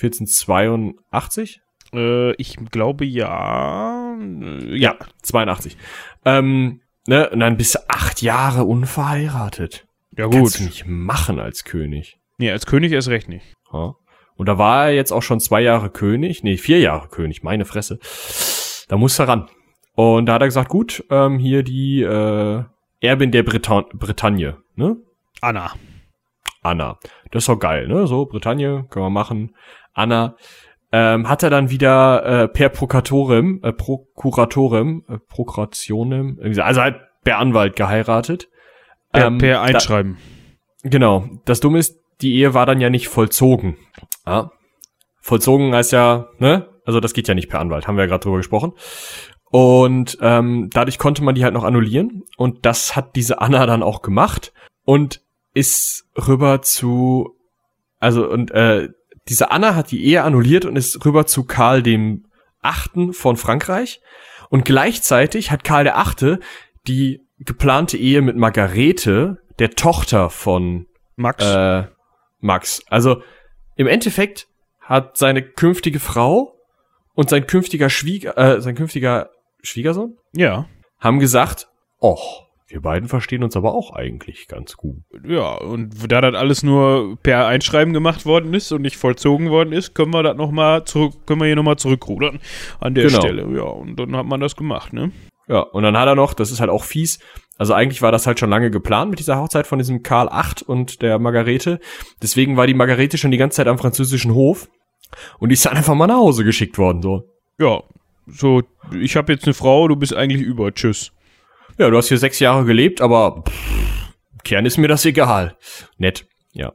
1482? Äh, ich glaube ja. Äh, ja, 82. Ähm, ne? Und dann bist du acht Jahre unverheiratet. Ja gut. Kannst du nicht machen als König. Nee, als König erst recht nicht. Ja. Und da war er jetzt auch schon zwei Jahre König, nee, vier Jahre König, meine Fresse. Da muss er ran. Und da hat er gesagt, gut, ähm, hier die äh, Erbin der Britan Bretagne, ne? Anna. Anna. Das ist doch geil, ne? So, Bretagne, können wir machen. Anna. Ähm, hat er dann wieder äh, per Procuratorem, äh, Procuratorem, äh, Prokurationem, also halt per Anwalt geheiratet. Per, ähm, per Einschreiben. Da, genau. Das Dumme ist, die Ehe war dann ja nicht vollzogen. Ja. Vollzogen heißt ja, ne? Also das geht ja nicht per Anwalt, haben wir ja gerade drüber gesprochen. Und ähm, dadurch konnte man die halt noch annullieren. Und das hat diese Anna dann auch gemacht und ist rüber zu, also und äh, diese Anna hat die Ehe annulliert und ist rüber zu Karl dem Achten von Frankreich. Und gleichzeitig hat Karl der Achte die geplante Ehe mit Margarete, der Tochter von Max. Äh, Max. Also im Endeffekt hat seine künftige Frau und sein künftiger Schwieger, äh, sein künftiger Schwiegersohn? Ja. Haben gesagt, och, wir beiden verstehen uns aber auch eigentlich ganz gut. Ja, und da das alles nur per Einschreiben gemacht worden ist und nicht vollzogen worden ist, können wir das noch mal zurück, können wir hier nochmal zurückrudern an der genau. Stelle. Ja, und dann hat man das gemacht, ne? Ja, und dann hat er noch, das ist halt auch fies, also eigentlich war das halt schon lange geplant mit dieser Hochzeit von diesem Karl VIII und der Margarete. Deswegen war die Margarete schon die ganze Zeit am französischen Hof und die ist dann einfach mal nach Hause geschickt worden, so. Ja, so, ich habe jetzt eine Frau, du bist eigentlich über, tschüss. Ja, du hast hier sechs Jahre gelebt, aber pff, Kern ist mir das egal. Nett, ja.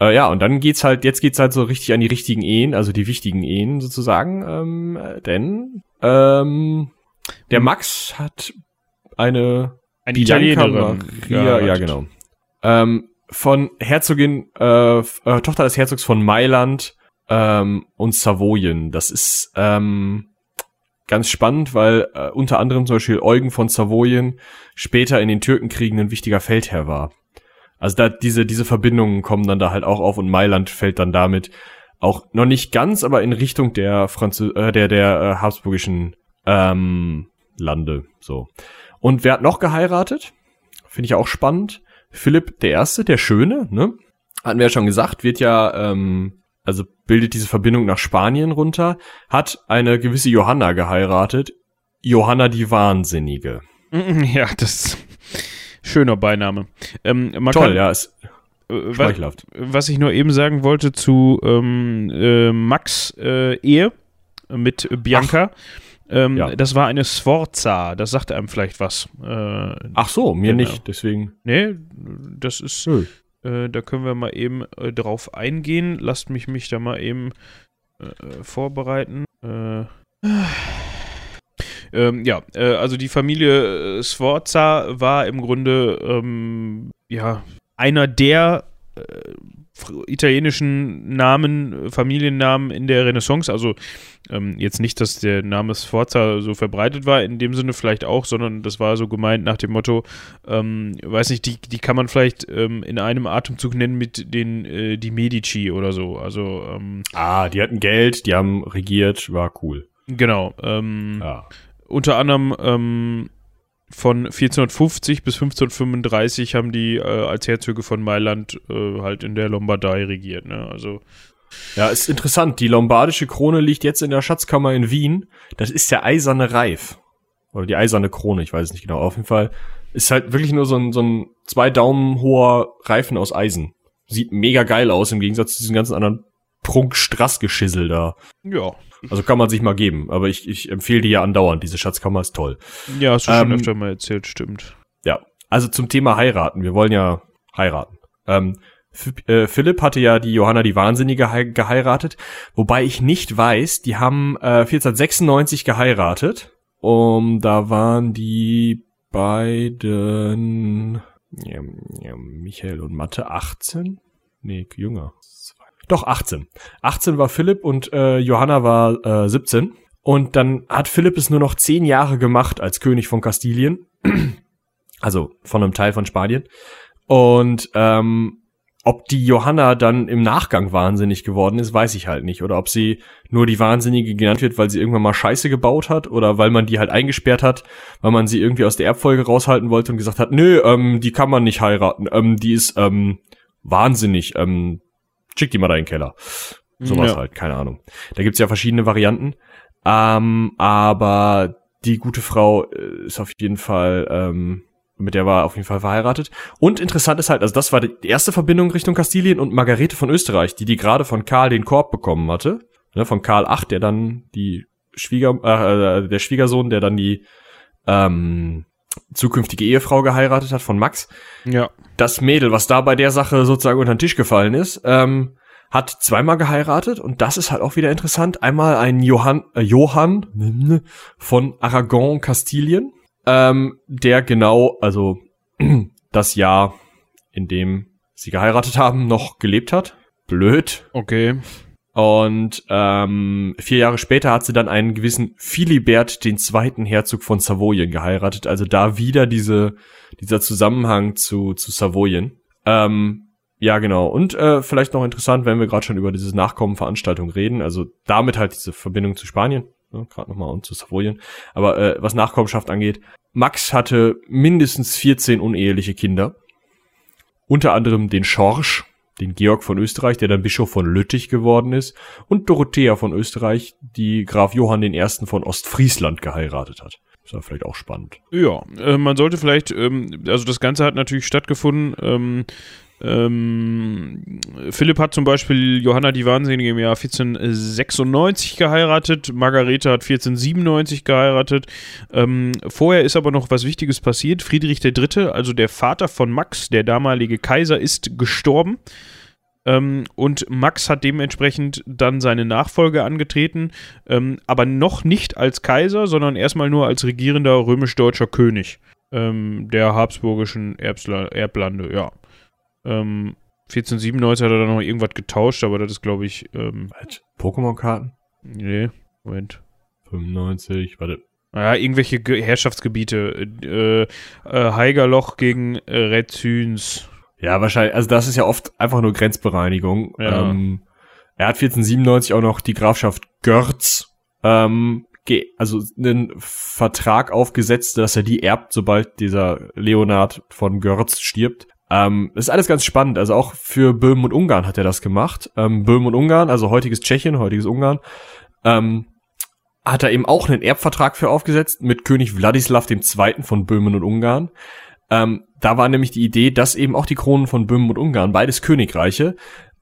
Äh, ja, und dann geht's halt, jetzt geht's halt so richtig an die richtigen Ehen, also die wichtigen Ehen sozusagen, ähm, denn ähm, der Max hat eine eine Italienerin. Ja, ja, genau. Ähm, von Herzogin, äh, äh, Tochter des Herzogs von Mailand ähm, und Savoyen. Das ist ähm, ganz spannend, weil äh, unter anderem zum Beispiel Eugen von Savoyen später in den Türkenkriegen ein wichtiger Feldherr war. Also da diese diese Verbindungen kommen dann da halt auch auf und Mailand fällt dann damit auch noch nicht ganz, aber in Richtung der Franzö äh, der der äh, habsburgischen ähm, Lande so. Und wer hat noch geheiratet? Finde ich auch spannend. Philipp der Erste, der Schöne, ne? Hatten wir ja schon gesagt, wird ja ähm, also bildet diese Verbindung nach Spanien runter, hat eine gewisse Johanna geheiratet. Johanna die Wahnsinnige. *laughs* Ja, das ist schöner Beiname. Ähm, Toll, kann, ja, ist äh, was, was ich nur eben sagen wollte zu ähm, äh, Max äh, Ehe mit Bianca. Ähm, ja. Das war eine Sforza, das sagt einem vielleicht was. Äh, Ach so, mir genau. nicht, deswegen. Nee, das ist, Nö. Äh, da können wir mal eben äh, drauf eingehen. Lasst mich mich da mal eben äh, vorbereiten. Äh, ähm, ja, also die Familie Sforza war im Grunde ähm, ja einer der italienischen Namen, Familiennamen in der Renaissance. Also ähm, jetzt nicht, dass der Name Sforza so verbreitet war, in dem Sinne vielleicht auch, sondern das war so gemeint nach dem Motto, ähm, weiß nicht, die, die kann man vielleicht ähm, in einem Atemzug nennen mit den äh, die Medici oder so. Also ähm, ah, die hatten Geld, die haben regiert, war cool. Genau. Ähm, ja. Unter anderem ähm, von 1450 bis 1535 haben die äh, als Herzöge von Mailand äh, halt in der Lombardei regiert. Ne? Also ja, ist interessant. Die lombardische Krone liegt jetzt in der Schatzkammer in Wien. Das ist der eiserne Reif. Oder die eiserne Krone, ich weiß es nicht genau. Auf jeden Fall ist halt wirklich nur so ein, so ein zwei Daumen hoher Reifen aus Eisen. Sieht mega geil aus im Gegensatz zu diesen ganzen anderen Prunk-Strass-Geschissel da. Ja. Also kann man sich mal geben. Aber ich, ich empfehle die ja andauernd. Diese Schatzkammer ist toll. Ja, hast du ähm, schon öfter mal erzählt, stimmt. Ja. Also zum Thema heiraten. Wir wollen ja heiraten. Ähm, äh, Philipp hatte ja die Johanna die Wahnsinnige geheiratet, wobei ich nicht weiß, die haben äh, 1496 geheiratet. Um, da waren die beiden ja, ja, Michael und Mathe 18. Nee, jünger. Doch, 18. 18 war Philipp und äh, Johanna war äh, 17. Und dann hat Philipp es nur noch zehn Jahre gemacht als König von Kastilien. *clears throat* also von einem Teil von Spanien. Und ähm, ob die Johanna dann im Nachgang wahnsinnig geworden ist, weiß ich halt nicht. Oder ob sie nur die Wahnsinnige genannt wird, weil sie irgendwann mal Scheiße gebaut hat oder weil man die halt eingesperrt hat, weil man sie irgendwie aus der Erbfolge raushalten wollte und gesagt hat, nö, ähm, die kann man nicht heiraten, ähm, die ist ähm, wahnsinnig, ähm, schick die mal da in den Keller. Sowas ja. halt, keine Ahnung. Da gibt's ja verschiedene Varianten. Ähm, aber die gute Frau äh, ist auf jeden Fall ähm, mit der war auf jeden Fall verheiratet. Und interessant ist halt, also das war die erste Verbindung Richtung Kastilien und Margarete von Österreich, die die gerade von Karl den Korb bekommen hatte. Ne, von Karl VIII, der dann die Schwieger, äh, der Schwiegersohn, der dann die ähm, zukünftige Ehefrau geheiratet hat von Max. Ja. Das Mädel, was da bei der Sache sozusagen unter den Tisch gefallen ist, ähm, hat zweimal geheiratet und das ist halt auch wieder interessant. Einmal ein Johann, äh, Johann *laughs* von Aragon, Kastilien ähm, der genau, also *clears throat* das Jahr, in dem sie geheiratet haben, noch gelebt hat. Blöd. Okay. Und ähm, vier Jahre später hat sie dann einen gewissen Philibert, den zweiten Herzog von Savoyen, geheiratet. Also da wieder diese, dieser Zusammenhang zu, zu Savoyen. Ähm, ja, genau. Und äh, vielleicht noch interessant, wenn wir gerade schon über diese Nachkommenveranstaltung reden, also damit halt diese Verbindung zu Spanien ne, gerade nochmal und zu Savoyen. Aber äh, was Nachkommenschaft angeht, Max hatte mindestens 14 uneheliche Kinder. Unter anderem den Schorsch, den Georg von Österreich, der dann Bischof von Lüttich geworden ist, und Dorothea von Österreich, die Graf Johann I. von Ostfriesland geheiratet hat. Ist ja vielleicht auch spannend. Ja, äh, man sollte vielleicht, ähm, also das Ganze hat natürlich stattgefunden, ähm, ähm, Philipp hat zum Beispiel Johanna die Wahnsinnige im Jahr 1496 geheiratet, Margarete hat 1497 geheiratet. Ähm, vorher ist aber noch was Wichtiges passiert. Friedrich III., also der Vater von Max, der damalige Kaiser, ist gestorben. Ähm, und Max hat dementsprechend dann seine Nachfolge angetreten, ähm, aber noch nicht als Kaiser, sondern erstmal nur als regierender römisch-deutscher König ähm, der habsburgischen Erbsla Erblande, ja. Ähm, 1497 hat er dann noch irgendwas getauscht, aber das ist, glaube ich. Ähm, Pokémon-Karten? Nee, Moment. 95, warte. Naja, irgendwelche Ge Herrschaftsgebiete. Äh, äh, Heigerloch gegen äh, Rezüns. Ja, wahrscheinlich. Also, das ist ja oft einfach nur Grenzbereinigung. Ja. Ähm, er hat 1497 auch noch die Grafschaft Görz, ähm, also einen Vertrag aufgesetzt, dass er die erbt, sobald dieser Leonard von Görz stirbt. Ähm, ist alles ganz spannend. Also auch für Böhmen und Ungarn hat er das gemacht. Ähm, Böhmen und Ungarn, also heutiges Tschechien, heutiges Ungarn, ähm, hat er eben auch einen Erbvertrag für aufgesetzt mit König Wladislav II. von Böhmen und Ungarn. Ähm, da war nämlich die Idee, dass eben auch die Kronen von Böhmen und Ungarn, beides Königreiche,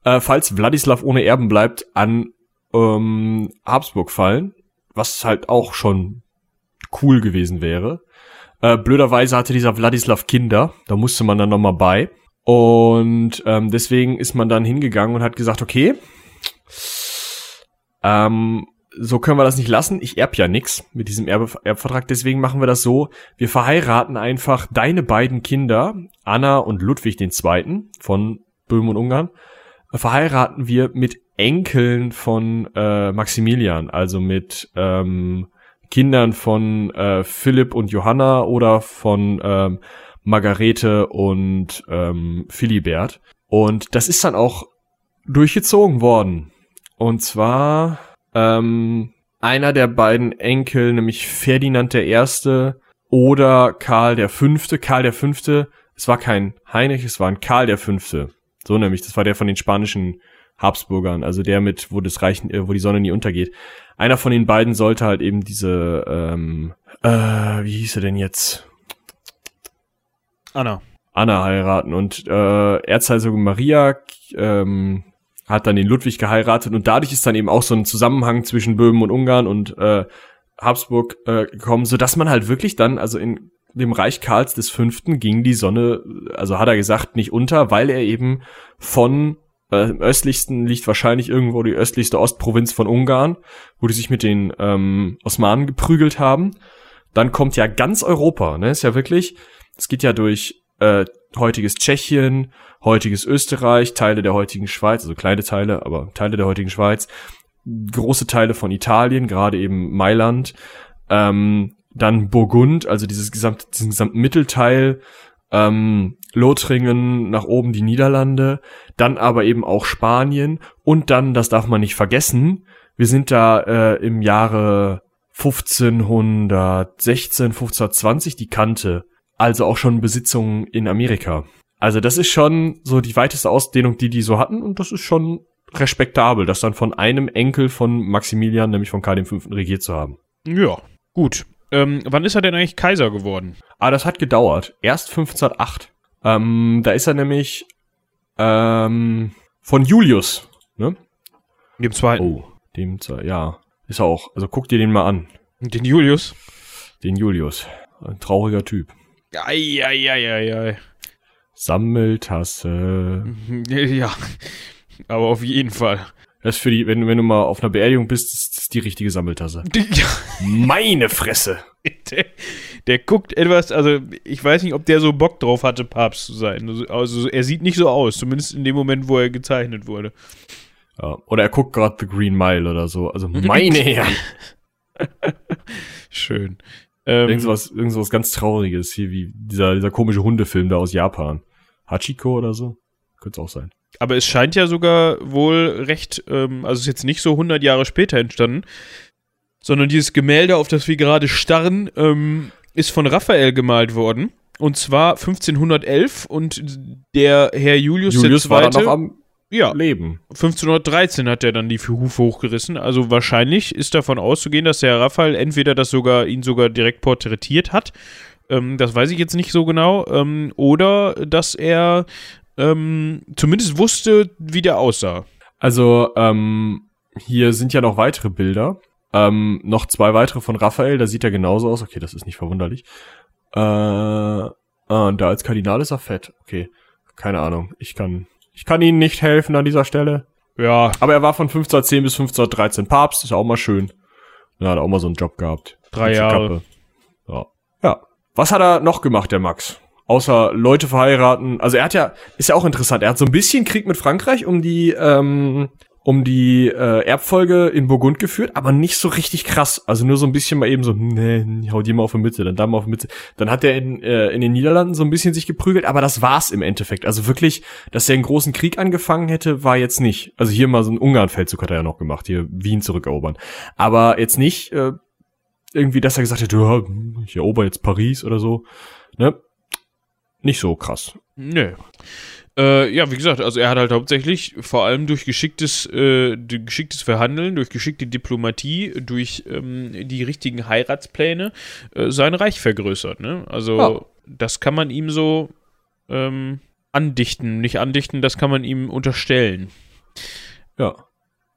äh, falls Wladislav ohne Erben bleibt, an ähm, Habsburg fallen, was halt auch schon cool gewesen wäre. Äh, blöderweise hatte dieser Wladislav Kinder, da musste man dann nochmal bei. Und ähm, deswegen ist man dann hingegangen und hat gesagt, okay, ähm, so können wir das nicht lassen. Ich erb ja nix mit diesem Erbe Erbvertrag. Deswegen machen wir das so. Wir verheiraten einfach deine beiden Kinder, Anna und Ludwig II. von Böhmen und Ungarn, verheiraten wir mit Enkeln von äh, Maximilian, also mit ähm, Kindern von äh, Philipp und Johanna oder von ähm, Margarete und ähm, Philibert. Und das ist dann auch durchgezogen worden. Und zwar ähm, einer der beiden Enkel, nämlich Ferdinand der Erste oder Karl der Fünfte. Karl der Fünfte, es war kein Heinrich, es war ein Karl der Fünfte. So nämlich, das war der von den spanischen Habsburgern, also der mit, wo das Reich, äh, wo die Sonne nie untergeht. Einer von den beiden sollte halt eben diese, ähm, äh, wie hieß er denn jetzt? Anna. Anna heiraten und äh, Erzherzogin Maria ähm, hat dann den Ludwig geheiratet und dadurch ist dann eben auch so ein Zusammenhang zwischen Böhmen und Ungarn und äh, Habsburg äh, gekommen, so dass man halt wirklich dann, also in dem Reich Karls des Fünften ging die Sonne, also hat er gesagt, nicht unter, weil er eben von äh, Im östlichsten liegt wahrscheinlich irgendwo die östlichste Ostprovinz von Ungarn, wo die sich mit den ähm, Osmanen geprügelt haben. Dann kommt ja ganz Europa, ne? Ist ja wirklich, es geht ja durch äh, heutiges Tschechien, heutiges Österreich, Teile der heutigen Schweiz, also kleine Teile, aber Teile der heutigen Schweiz, große Teile von Italien, gerade eben Mailand, ähm, dann Burgund, also dieses gesamte, diesen gesamten Mittelteil, ähm, Lothringen, nach oben die Niederlande, dann aber eben auch Spanien und dann, das darf man nicht vergessen, wir sind da äh, im Jahre 1516, 1520 die Kante, also auch schon Besitzungen in Amerika. Also das ist schon so die weiteste Ausdehnung, die die so hatten und das ist schon respektabel, das dann von einem Enkel von Maximilian, nämlich von Karl V. regiert zu haben. Ja, gut. Ähm, wann ist er denn eigentlich Kaiser geworden? Ah, das hat gedauert. Erst 1508. Ähm, da ist er nämlich ähm, von Julius, ne? Dem zweiten. Oh, dem, Ze- ja. Ist er auch. Also guck dir den mal an. Den Julius. Den Julius. Ein trauriger Typ. Eieieiei. Sammeltasse. *laughs* Ja, aber auf jeden Fall. Das ist für die, wenn, wenn du mal auf einer Beerdigung bist, ist das die richtige Sammeltasse. *laughs* Ja, Meine Fresse! Der, guckt etwas, also ich weiß nicht, ob der so Bock drauf hatte, Papst zu sein. Also, Also er sieht nicht so aus, zumindest in dem Moment, wo er gezeichnet wurde. Ja. Oder er guckt gerade The Green Mile oder so. Also *laughs* meine Herren. Schön. Ähm, Irgend sowas, irgend sowas ganz Trauriges, hier wie dieser, dieser komische Hundefilm da aus Japan. Hachiko oder so? Könnte es auch sein. aber es scheint ja sogar wohl recht, ähm, also es ist jetzt nicht so 100 Jahre später entstanden, sondern dieses Gemälde, auf das wir gerade starren, ähm, ist von Raphael gemalt worden. Und zwar 1511 und der Herr Julius, Julius II. war dann noch am ja, Leben. 1513 hat er dann die Hufe hochgerissen. Also wahrscheinlich ist davon auszugehen, dass der Raphael entweder das sogar ihn sogar direkt porträtiert hat. Ähm, das weiß ich jetzt nicht so genau. Ähm, oder dass er ähm, zumindest wusste, wie der aussah. Also, ähm, hier sind ja noch weitere Bilder. Ähm, noch zwei weitere von Raphael, da sieht er genauso aus. Okay, das ist nicht verwunderlich. Äh, ah, und da als Kardinal ist er fett. Okay, keine Ahnung. Ich kann, ich kann Ihnen nicht helfen an dieser Stelle. Ja, Aber er war von 1510 bis 1513 Papst, ist auch mal schön. Ja, hat auch mal so einen Job gehabt. Drei Jahre. Ja. ja. Was hat er noch gemacht, der Max? Außer Leute verheiraten. Also er hat ja, ist ja auch interessant, er hat so ein bisschen Krieg mit Frankreich um die, ähm, um die äh, Erbfolge in Burgund geführt, aber nicht so richtig krass. Also nur so ein bisschen mal eben so, nee, hau die mal auf die Mitte, dann da mal auf die Mitte. Dann hat er in, äh, in den Niederlanden so ein bisschen sich geprügelt, aber das war's im Endeffekt. Also wirklich, dass er einen großen Krieg angefangen hätte, war jetzt nicht. Also hier mal so ein Ungarn-Feldzug hat er ja noch gemacht, hier Wien zurückerobern. Aber jetzt nicht äh, irgendwie, dass er gesagt hätte, ja, ich erober jetzt Paris oder so. Ne? Nicht so krass. nö. Äh, ja, wie gesagt, also er hat halt hauptsächlich vor allem durch geschicktes, äh, durch geschicktes Verhandeln, durch geschickte Diplomatie, durch ähm, die richtigen Heiratspläne äh, sein Reich vergrößert. Ne? Also Ja. das kann man ihm so ähm, andichten, nicht andichten, das kann man ihm unterstellen. Ja.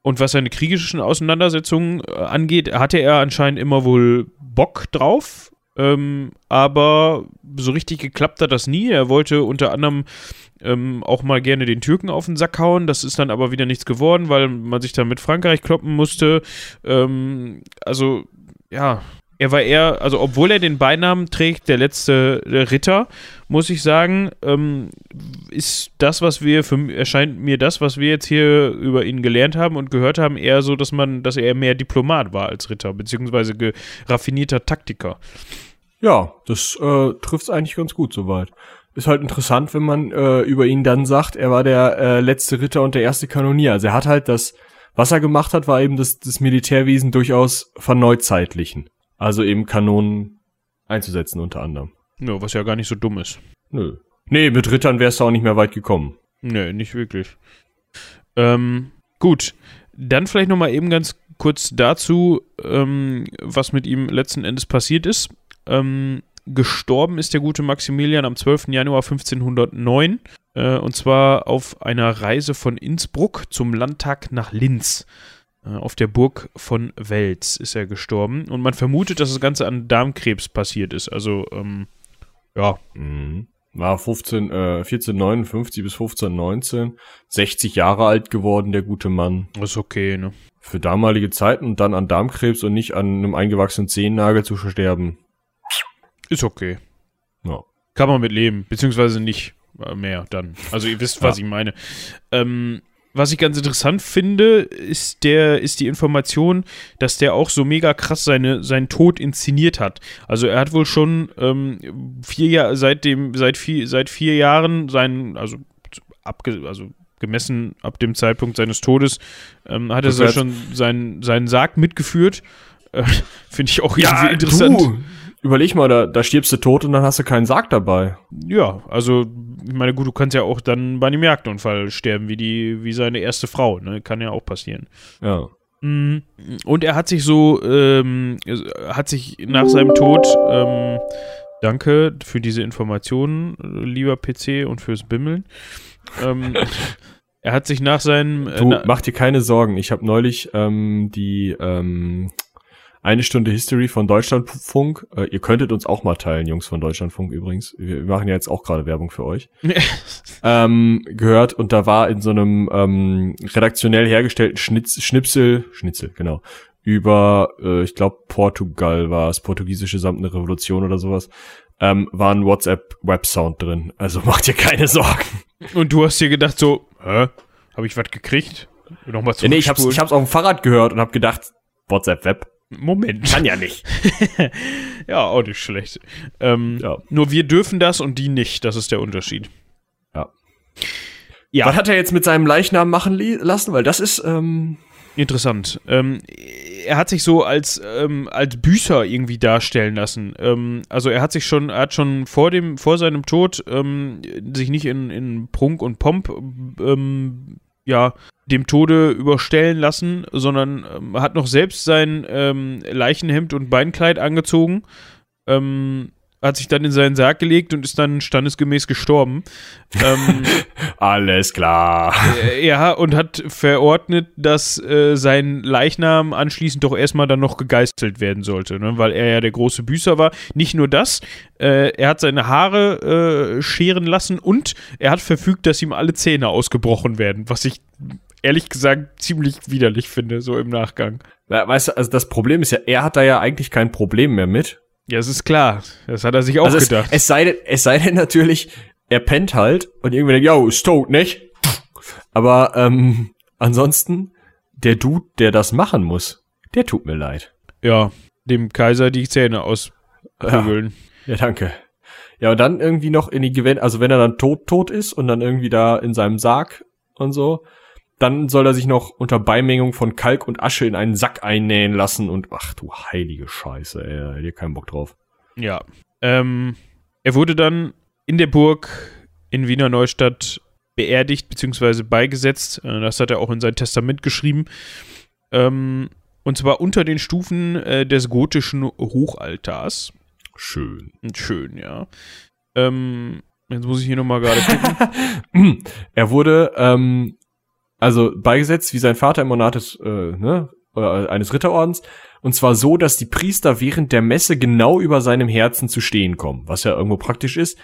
Und was seine kriegischen Auseinandersetzungen äh, angeht, hatte er anscheinend immer wohl Bock drauf. Ähm, aber so richtig geklappt hat das nie. Er wollte unter anderem ähm, auch mal gerne den Türken auf den Sack hauen. Das ist dann aber wieder nichts geworden, weil man sich dann mit Frankreich kloppen musste. Ähm, also, ja, er war eher, also obwohl er den Beinamen trägt, der letzte Ritter, muss ich sagen, ähm, ist das, was wir, für, erscheint mir das, was wir jetzt hier über ihn gelernt haben und gehört haben, eher so, dass man, dass er mehr Diplomat war als Ritter, beziehungsweise raffinierter Taktiker. Ja, das äh, trifft's eigentlich ganz gut soweit. Ist halt interessant, wenn man äh, über ihn dann sagt, er war der äh, letzte Ritter und der erste Kanonier. Also er hat halt das, was er gemacht hat, war eben das, das Militärwesen durchaus verneuzeitlichen. Also eben Kanonen einzusetzen unter anderem. Ja, was ja gar nicht so dumm ist. Nö. Nee, mit Rittern wärst du auch nicht mehr weit gekommen. Nee, nicht wirklich. Ähm, gut. Dann vielleicht noch mal eben ganz kurz dazu, ähm, was mit ihm letzten Endes passiert ist. Ähm, gestorben ist der gute Maximilian am 12. Januar 1509. Äh, und zwar auf einer Reise von Innsbruck zum Landtag nach Linz. Äh, auf der Burg von Wels ist er gestorben. Und man vermutet, dass das Ganze an Darmkrebs passiert ist. Also, ähm, ja, Mhm. War 15, äh, 1459 bis 1519, 60 Jahre alt geworden, der gute Mann. ist okay, ne? Für damalige Zeiten und dann an Darmkrebs und nicht an einem eingewachsenen Zehennagel zu sterben. Ist okay. Ja. Kann man mit leben, beziehungsweise nicht. mehr dann. Also ihr wisst, was ja. ich meine. Ähm, was ich ganz interessant finde, ist der, ist die Information, dass der auch so mega krass seine, seinen Tod inszeniert hat. Also er hat wohl schon ähm, vier Jahre, seit dem, seit vier, seit vier Jahren seinen, also abge, also gemessen ab dem Zeitpunkt seines Todes, ähm, hat er so schon seinen, seinen Sarg mitgeführt. Äh, *laughs* Finde ich auch ja, interessant. Du, überleg mal, da, da stirbst du tot und dann hast du keinen Sarg dabei. Ja, also, ich meine, gut, du kannst ja auch dann bei einem Jagdunfall sterben, wie die, wie seine erste Frau, ne? Kann ja auch passieren. Ja. Mhm. Und er hat sich so, ähm, hat sich nach seinem Tod, ähm, danke für diese Informationen, lieber PC und fürs Bimmeln. ähm, *laughs* er hat sich nach seinem. Äh, du, mach dir keine Sorgen. Ich habe neulich ähm, die ähm, eine Stunde History von Deutschlandfunk. Äh, ihr könntet uns auch mal teilen, Jungs von Deutschlandfunk übrigens. Wir machen ja jetzt auch gerade Werbung für euch. *laughs* ähm, gehört und da war in so einem ähm, redaktionell hergestellten Schnitz, Schnipsel, Schnitzel, genau, über, äh, ich glaube, Portugal war es, portugiesische samtene Revolution oder sowas, ähm, war ein WhatsApp-Web-Sound drin. Also *laughs* macht dir keine Sorgen. Und du hast dir gedacht so, hä, habe ich was gekriegt? Nochmal ja, nee, ich hab's, ich hab's auf dem Fahrrad gehört und hab gedacht, WhatsApp-Web. Moment. Kann ja nicht. *laughs* ja, auch nicht schlecht. Ähm, ja. Nur wir dürfen das und die nicht. Das ist der Unterschied. Ja. ja. Was hat er jetzt mit seinem Leichnam machen lassen? Weil das ist ähm interessant. Ähm, er hat sich so als, ähm, als Büßer irgendwie darstellen lassen. Ähm, also er hat sich schon, er hat schon vor dem, vor seinem Tod ähm, sich nicht in, in Prunk und Pomp ähm, ja, dem Tode überstellen lassen, sondern ähm, hat noch selbst sein ähm, Leichenhemd und Beinkleid angezogen. Ähm, hat sich dann in seinen Sarg gelegt und ist dann standesgemäß gestorben. ähm, *laughs* Alles klar. Äh, ja, und hat verordnet, dass äh, sein Leichnam anschließend doch erstmal dann noch gegeißelt werden sollte, ne? weil er ja der große Büßer war. Nicht nur das, äh, er hat seine Haare äh, scheren lassen und er hat verfügt, dass ihm alle Zähne ausgebrochen werden, was ich ehrlich gesagt ziemlich widerlich finde, so im Nachgang. Weißt du, also das Problem ist ja, er hat da ja eigentlich kein Problem mehr mit, ja, es ist klar. Das hat er sich auch also gedacht. Es, es, sei denn, es sei denn natürlich, er pennt halt und irgendwie denkt, yo, ist tot, nicht? Aber ähm, ansonsten, der Dude, der das machen muss, der tut mir leid. Ja, dem Kaiser die Zähne ausprügeln. Ja, ja, danke. Ja, und dann irgendwie noch in die Gewinn, also wenn er dann tot, tot ist und dann irgendwie da in seinem Sarg und so, dann soll er sich noch unter Beimengung von Kalk und Asche in einen Sack einnähen lassen und ach du heilige Scheiße, ey, hätte keinen Bock drauf. Ja. Ähm, er wurde dann in der Burg in Wiener Neustadt beerdigt bzw. beigesetzt. Äh, das hat er auch in sein Testament geschrieben. Ähm, und zwar unter den Stufen äh, des gotischen Hochaltars. Schön. Schön, ja. Ähm, jetzt muss ich hier nochmal gerade gucken. *laughs* er wurde ähm, also beigesetzt wie sein Vater im Monat des, äh, ne, eines Ritterordens. Und zwar so, dass die Priester während der Messe genau über seinem Herzen zu stehen kommen, was ja irgendwo praktisch ist.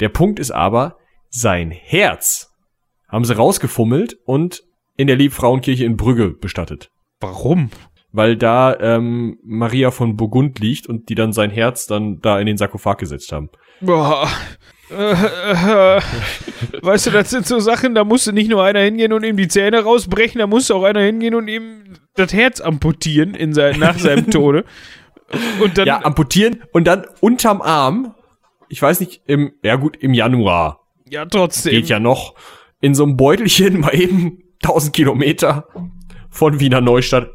Der Punkt ist aber, sein Herz haben sie rausgefummelt und in der Liebfrauenkirche in Brügge bestattet. Warum? Weil da ähm, Maria von Burgund liegt und die dann sein Herz dann da in den Sarkophag gesetzt haben. Boah, äh, äh, weißt du, das sind so Sachen, da musste nicht nur einer hingehen und ihm die Zähne rausbrechen, da musste auch einer hingehen und ihm das Herz amputieren in sein, nach seinem Tode. Und dann, ja, amputieren und dann unterm Arm, ich weiß nicht, im, ja gut, im Januar. Ja, trotzdem. Geht ja noch. In so einem Beutelchen *laughs* mal eben 1000 Kilometer von Wiener Neustadt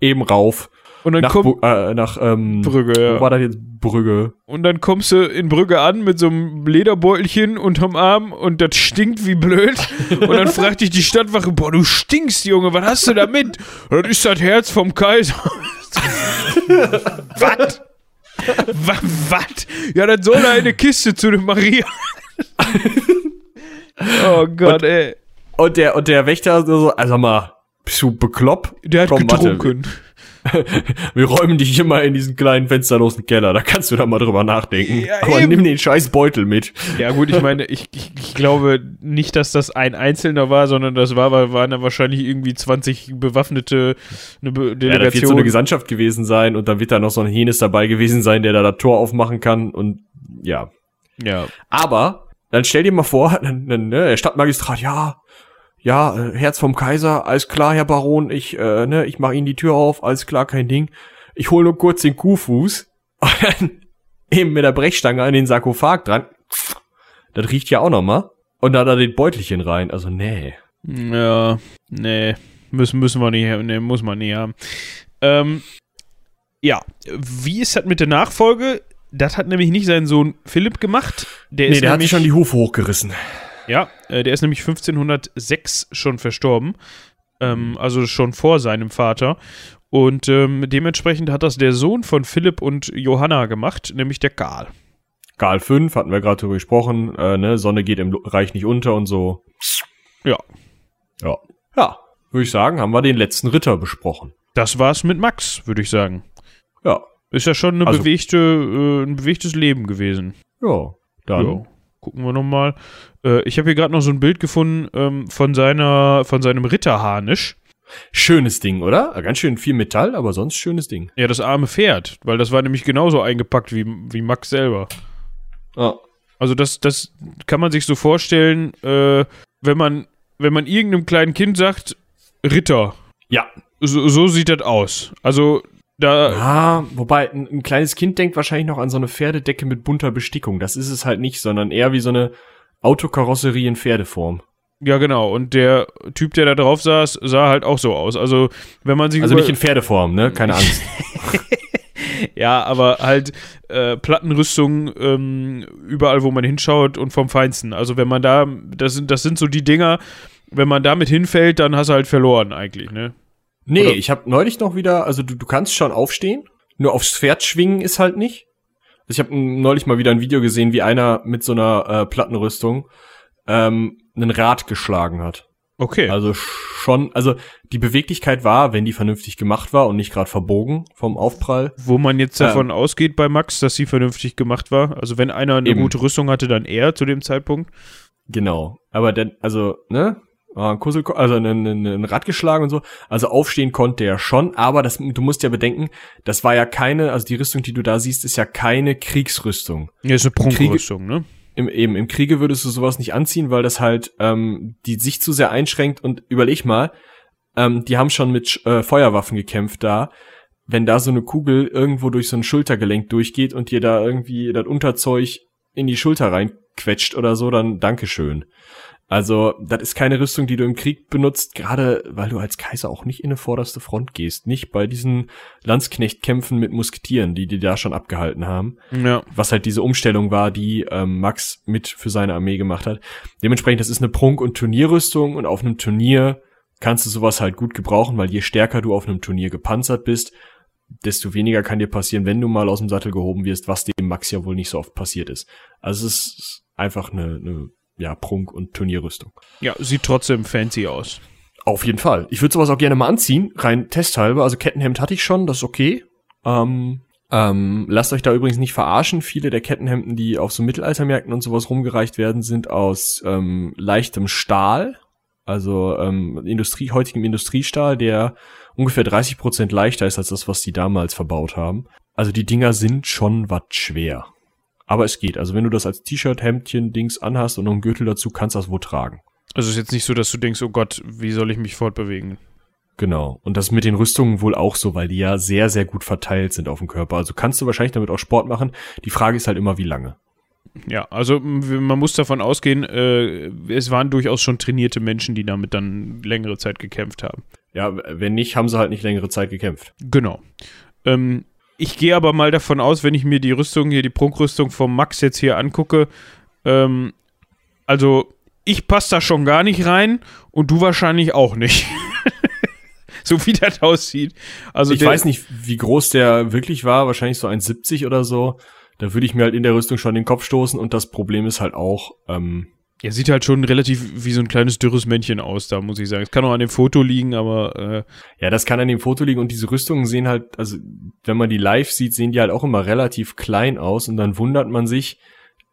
eben rauf. Und dann nach, äh, nach ähm, Brügge, ja. Wo war das jetzt? Brügge. Und dann kommst du in Brügge an mit so einem Lederbeutelchen unterm Arm und das stinkt wie blöd. und dann *laughs* fragt dich die Stadtwache, boah, du stinkst, Junge, was hast du damit? Das ist das Herz vom Kaiser. *laughs* was? Was? Ja, dann soll er eine Kiste zu dem Maria. *laughs* oh Gott, und, ey. Und der, und der Wächter so, also mal, bist du bekloppt? Der hat Komm, getrunken. Warte, *laughs* wir räumen dich immer in diesen kleinen fensterlosen Keller, da kannst du da mal drüber nachdenken. Ja, Aber eben. nimm den scheiß Beutel mit. Ja gut, ich meine, ich, ich, ich, glaube nicht, dass das ein Einzelner war, sondern das war, waren dann wahrscheinlich irgendwie 20 bewaffnete eine Be Delegation. Ja, da wird so eine Gesandtschaft gewesen sein und dann wird da noch so ein Henes dabei gewesen sein, der da das Tor aufmachen kann und ja. Ja. Aber dann stell dir mal vor, dann, dann, ne, der Stadtmagistrat, ja, ja, äh, Herz vom Kaiser, alles klar, Herr Baron, ich, äh, ne, ich mach Ihnen die Tür auf, alles klar, kein Ding. Ich hol nur kurz den Kuhfuß *laughs* und dann eben mit der Brechstange an den Sarkophag dran. Das riecht ja auch noch mal. Und dann da den Beutelchen rein. Also, nee. Ja, nee, müssen, müssen wir nicht, nee, muss man nicht haben. Ähm, ja, wie ist das mit der Nachfolge? Das hat nämlich nicht sein Sohn Philipp gemacht. Der nee, ist der hat sich schon die Hufe hochgerissen. Ja, äh, der ist nämlich 1506 schon verstorben. Ähm, also schon vor seinem Vater. Und ähm, dementsprechend hat das der Sohn von Philipp und Johanna gemacht, nämlich der Karl. Gal 5, hatten wir gerade drüber gesprochen, äh, ne, Sonne geht im Reich nicht unter und so. Ja. Ja. Ja, würde ich sagen, haben wir den letzten Ritter besprochen. Das war's mit Max, würde ich sagen. Ja. Ist ja schon eine Also- bewegte, äh, ein bewegtes Leben gewesen. Ja. Dann. Ja. Gucken wir nochmal. Äh, ich habe hier gerade noch so ein Bild gefunden ähm, von seiner, von seinem Ritterharnisch. Schönes Ding, oder? Ganz schön viel Metall, aber sonst schönes Ding. Ja, das arme Pferd, weil das war nämlich genauso eingepackt wie, wie Max selber. Ja. Also das, das kann man sich so vorstellen, äh, wenn man, wenn man irgendeinem kleinen Kind sagt, Ritter. Ja. So, so sieht das aus. Also da, Ah, wobei ein, ein kleines Kind denkt wahrscheinlich noch an so eine Pferdedecke mit bunter Bestickung. Das ist es halt nicht, sondern eher wie so eine Autokarosserie in Pferdeform. ja genau. Und der Typ, der da drauf saß, sah halt auch so aus. Also wenn man sich Also nicht in Pferdeform, ne? Keine Angst. *laughs* Ja, aber halt äh, Plattenrüstung ähm, überall, wo man hinschaut und vom Feinsten. Also wenn man da, das sind, das sind so die Dinger, wenn man damit hinfällt, dann hast du halt verloren eigentlich, ne? Nee, Oder- ich habe neulich noch wieder, also du, du kannst schon aufstehen, nur aufs Pferd schwingen ist halt nicht. Ich habe neulich mal wieder ein Video gesehen, wie einer mit so einer äh, Plattenrüstung ähm, einen Rad geschlagen hat. Okay. Also schon, also die Beweglichkeit war, wenn die vernünftig gemacht war und nicht gerade verbogen vom Aufprall. Wo man jetzt Ähm. davon ausgeht bei Max, dass sie vernünftig gemacht war. Also wenn einer eine Eben. gute Rüstung hatte, dann er zu dem Zeitpunkt. Genau. Aber dann, also, ne? Ein Kussel, also ein, ein, ein Rad geschlagen und so. Also aufstehen konnte er schon, aber das, du musst ja bedenken, das war ja keine, also die Rüstung, die du da siehst, ist ja keine Kriegsrüstung. Ja, ist eine Prunkrüstung, ne? Im, eben, im Kriege würdest du sowas nicht anziehen, weil das halt ähm, die sich zu sehr einschränkt und überleg mal, ähm, die haben schon mit äh, Feuerwaffen gekämpft da. Wenn da so eine Kugel irgendwo durch so ein Schultergelenk durchgeht und dir da irgendwie das Unterzeug in die Schulter reinquetscht oder so, dann Dankeschön. Also, das ist keine Rüstung, die du im Krieg benutzt, gerade weil du als Kaiser auch nicht in eine vorderste Front gehst. Nicht bei diesen Landsknechtkämpfen mit Musketieren, die die da schon abgehalten haben Ja. was halt diese Umstellung war, die ähm, Max mit für seine Armee gemacht hat. Dementsprechend, das ist eine Prunk- und Turnierrüstung und auf einem Turnier kannst du sowas halt gut gebrauchen, weil je stärker du auf einem Turnier gepanzert bist, desto weniger kann dir passieren, wenn du mal aus dem Sattel gehoben wirst, was dem Max ja wohl nicht so oft passiert ist. Also es ist einfach eine, eine ja, Prunk- und Turnierrüstung. Ja, sieht trotzdem fancy aus. Auf jeden Fall. Ich würde sowas auch gerne mal anziehen, rein testhalber. Also Kettenhemd hatte ich schon, das ist okay. Ähm, ähm, lasst euch da übrigens nicht verarschen. Viele der Kettenhemden, die auf so Mittelaltermärkten und sowas rumgereicht werden, sind aus ähm, leichtem Stahl. Also ähm, Industrie, heutigem Industriestahl, der ungefähr 30 Prozent leichter ist als das, was die damals verbaut haben. Also die Dinger sind schon was schwer. Aber es geht. Also wenn du das als T-Shirt, Hemdchen, Dings anhast und noch einen Gürtel dazu, kannst du das wohl tragen. Also ist jetzt nicht so, dass du denkst, oh Gott, wie soll ich mich fortbewegen? Genau. Und das mit den Rüstungen wohl auch so, weil die ja sehr, sehr gut verteilt sind auf dem Körper. Also kannst du wahrscheinlich damit auch Sport machen. Die Frage ist halt immer, wie lange. Ja, also man muss davon ausgehen, äh, es waren durchaus schon trainierte Menschen, die damit dann längere Zeit gekämpft haben. Ja, wenn nicht, haben sie halt nicht längere Zeit gekämpft. Genau. Ähm, ich gehe aber mal davon aus, wenn ich mir die Rüstung hier, die Prunkrüstung vom Max jetzt hier angucke, ähm, also ich passe da schon gar nicht rein und du wahrscheinlich auch nicht. *laughs* so wie das aussieht. Also ich weiß nicht, wie groß der wirklich war. Wahrscheinlich so 1,70 oder so. Da würde ich mir halt in der Rüstung schon den Kopf stoßen. Und das Problem ist halt auch, ähm, Er sieht halt schon relativ wie so ein kleines dürres Männchen aus, da muss ich sagen. Es kann auch an dem Foto liegen, aber äh, ja, das kann an dem Foto liegen. Und diese Rüstungen sehen halt, also wenn man die live sieht, sehen die halt auch immer relativ klein aus. Und dann wundert man sich,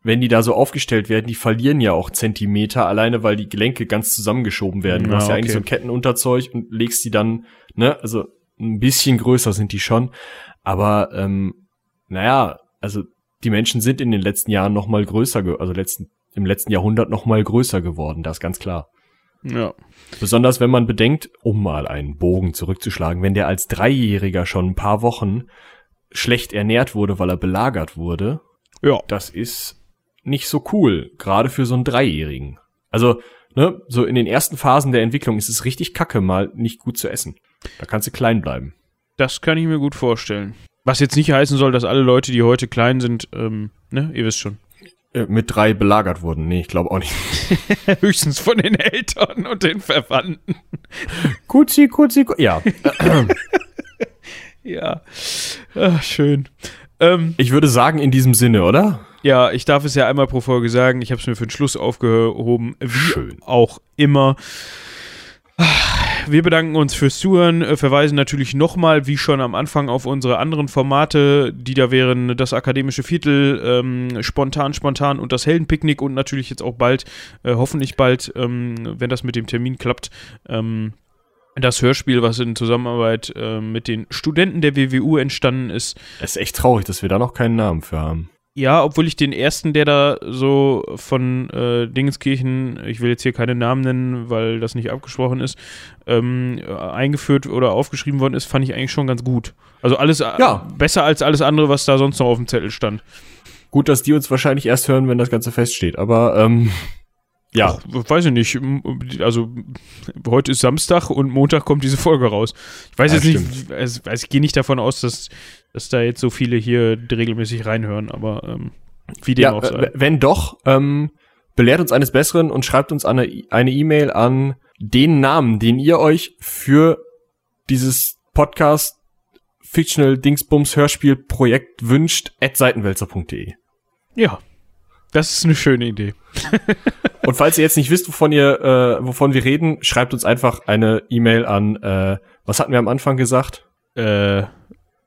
wenn die da so aufgestellt werden, die verlieren ja auch Zentimeter, alleine weil die Gelenke ganz zusammengeschoben werden. Du Ja, hast ja eigentlich okay. so ein Kettenunterzeug und legst die dann, ne, also ein bisschen größer sind die schon. Aber ähm, naja, also die Menschen sind in den letzten Jahren noch mal größer, also letzten im letzten Jahrhundert noch mal größer geworden, das ist ganz klar. Ja. Besonders wenn man bedenkt, um mal einen Bogen zurückzuschlagen, wenn der als Dreijähriger schon ein paar Wochen schlecht ernährt wurde, weil er belagert wurde, Ja. das ist nicht so cool, gerade für so einen Dreijährigen. Also, ne, so in den ersten Phasen der Entwicklung ist es richtig kacke, mal nicht gut zu essen. Da kannst du klein bleiben. Das kann ich mir gut vorstellen. Was jetzt nicht heißen soll, dass alle Leute, die heute klein sind, ähm, ne, ihr wisst schon. Äh, mit drei belagert wurden. Nee, ich glaube auch nicht. *laughs* Höchstens von den Eltern und den Verwandten. Kutzi, kutzi, kutzi. Ja. *laughs* Ja. Ach, schön. Ähm, Ich würde sagen, in diesem Sinne, oder? ja, ich darf es ja einmal pro Folge sagen. Ich habe es mir für den Schluss aufgehoben. Wie Schön. auch immer. Wir bedanken uns fürs Zuhören, äh, verweisen natürlich nochmal, wie schon am Anfang, auf unsere anderen Formate, die da wären das akademische Viertel, ähm, spontan, spontan und das Heldenpicknick und natürlich jetzt auch bald, äh, hoffentlich bald, ähm, wenn das mit dem Termin klappt, ähm, das Hörspiel, was in Zusammenarbeit äh, mit den Studenten der WWU entstanden ist. Es ist echt traurig, dass wir da noch keinen Namen für haben. Ja, obwohl ich den ersten, der da so von äh, Dingenskirchen, ich will jetzt hier keine Namen nennen, weil das nicht abgesprochen ist, ähm, äh, eingeführt oder aufgeschrieben worden ist, fand ich eigentlich schon ganz gut. Also alles äh, Ja. besser als alles andere, was da sonst noch auf dem Zettel stand. Gut, dass die uns wahrscheinlich erst hören, wenn das Ganze feststeht, aber ähm, ja. Weiß ich nicht. Also heute ist Samstag und Montag kommt diese Folge raus. Ich weiß Ja, jetzt nicht, also, also ich gehe nicht davon aus, dass, dass da jetzt so viele hier regelmäßig reinhören, aber ähm, wie dem ja, auch sei. wenn doch, ähm, belehrt uns eines Besseren und schreibt uns eine E- eine E-Mail an den Namen, den ihr euch für dieses Podcast Fictional Dingsbums Hörspiel Projekt wünscht, at seitenwälzer.de. Ja, das ist eine schöne Idee. *laughs* Und falls ihr jetzt nicht wisst, wovon ihr, äh, wovon wir reden, schreibt uns einfach eine E-Mail an, äh, was hatten wir am Anfang gesagt? Äh,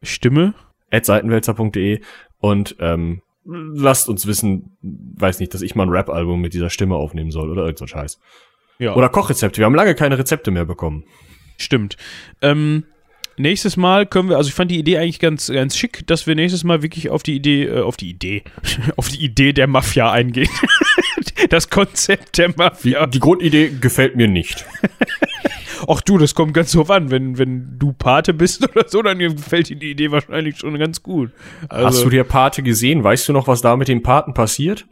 Stimme? at seitenwälzer.de und ähm, lasst uns wissen, weiß nicht, dass ich mal ein Rap-Album mit dieser Stimme aufnehmen soll oder irgend so ein Scheiß. Ja, Oder Kochrezepte. Wir haben lange keine Rezepte mehr bekommen. stimmt. Ähm, nächstes Mal können wir, also ich fand die Idee eigentlich ganz, ganz schick, dass wir nächstes Mal wirklich auf die Idee, äh, auf die Idee, *laughs* auf die Idee der Mafia eingehen. *laughs* das Konzept der Mafia. Die Grundidee gefällt mir nicht. *laughs* Ach du, das kommt ganz drauf an. Wenn, wenn du Pate bist oder so, dann gefällt dir die Idee wahrscheinlich schon ganz gut. Also, Hast du dir Pate gesehen? Weißt du noch, was da mit den Paten passiert?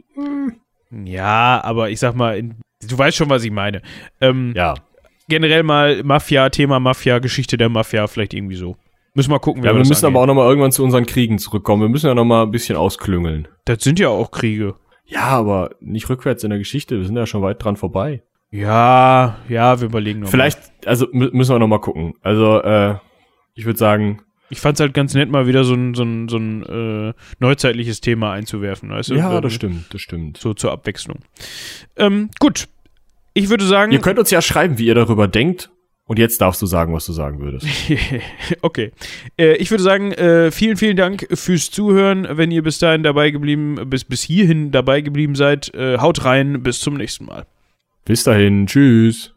ja, aber ich sag mal, in, du weißt schon, was ich meine. Ähm, Ja. Generell mal Mafia, Thema Mafia, Geschichte der Mafia, vielleicht irgendwie so. Müssen wir gucken, Ja, wir das müssen angeht. aber auch noch mal irgendwann zu unseren Kriegen zurückkommen. Wir müssen ja noch mal ein bisschen ausklüngeln. Das sind ja auch Kriege. Ja, aber nicht rückwärts in der Geschichte. Wir sind ja schon weit dran vorbei. Ja, ja, wir überlegen noch. Vielleicht, also mü- müssen wir noch mal gucken. Also, äh, ich würde sagen, Mal. Ich fand's halt ganz nett, mal wieder so ein, so ein, so ein äh, neuzeitliches Thema einzuwerfen, weißt du? ja, das stimmt, das stimmt. So zur Abwechslung. Ähm, gut. Ich würde sagen. Ihr könnt uns ja schreiben, wie ihr darüber denkt. Und jetzt darfst du sagen, was du sagen würdest. *laughs* okay. Äh, ich würde sagen, äh, vielen, vielen Dank fürs Zuhören. Wenn ihr bis dahin dabei geblieben, bis, bis hierhin dabei geblieben seid, äh, haut rein. Bis zum nächsten Mal. Bis dahin, tschüss.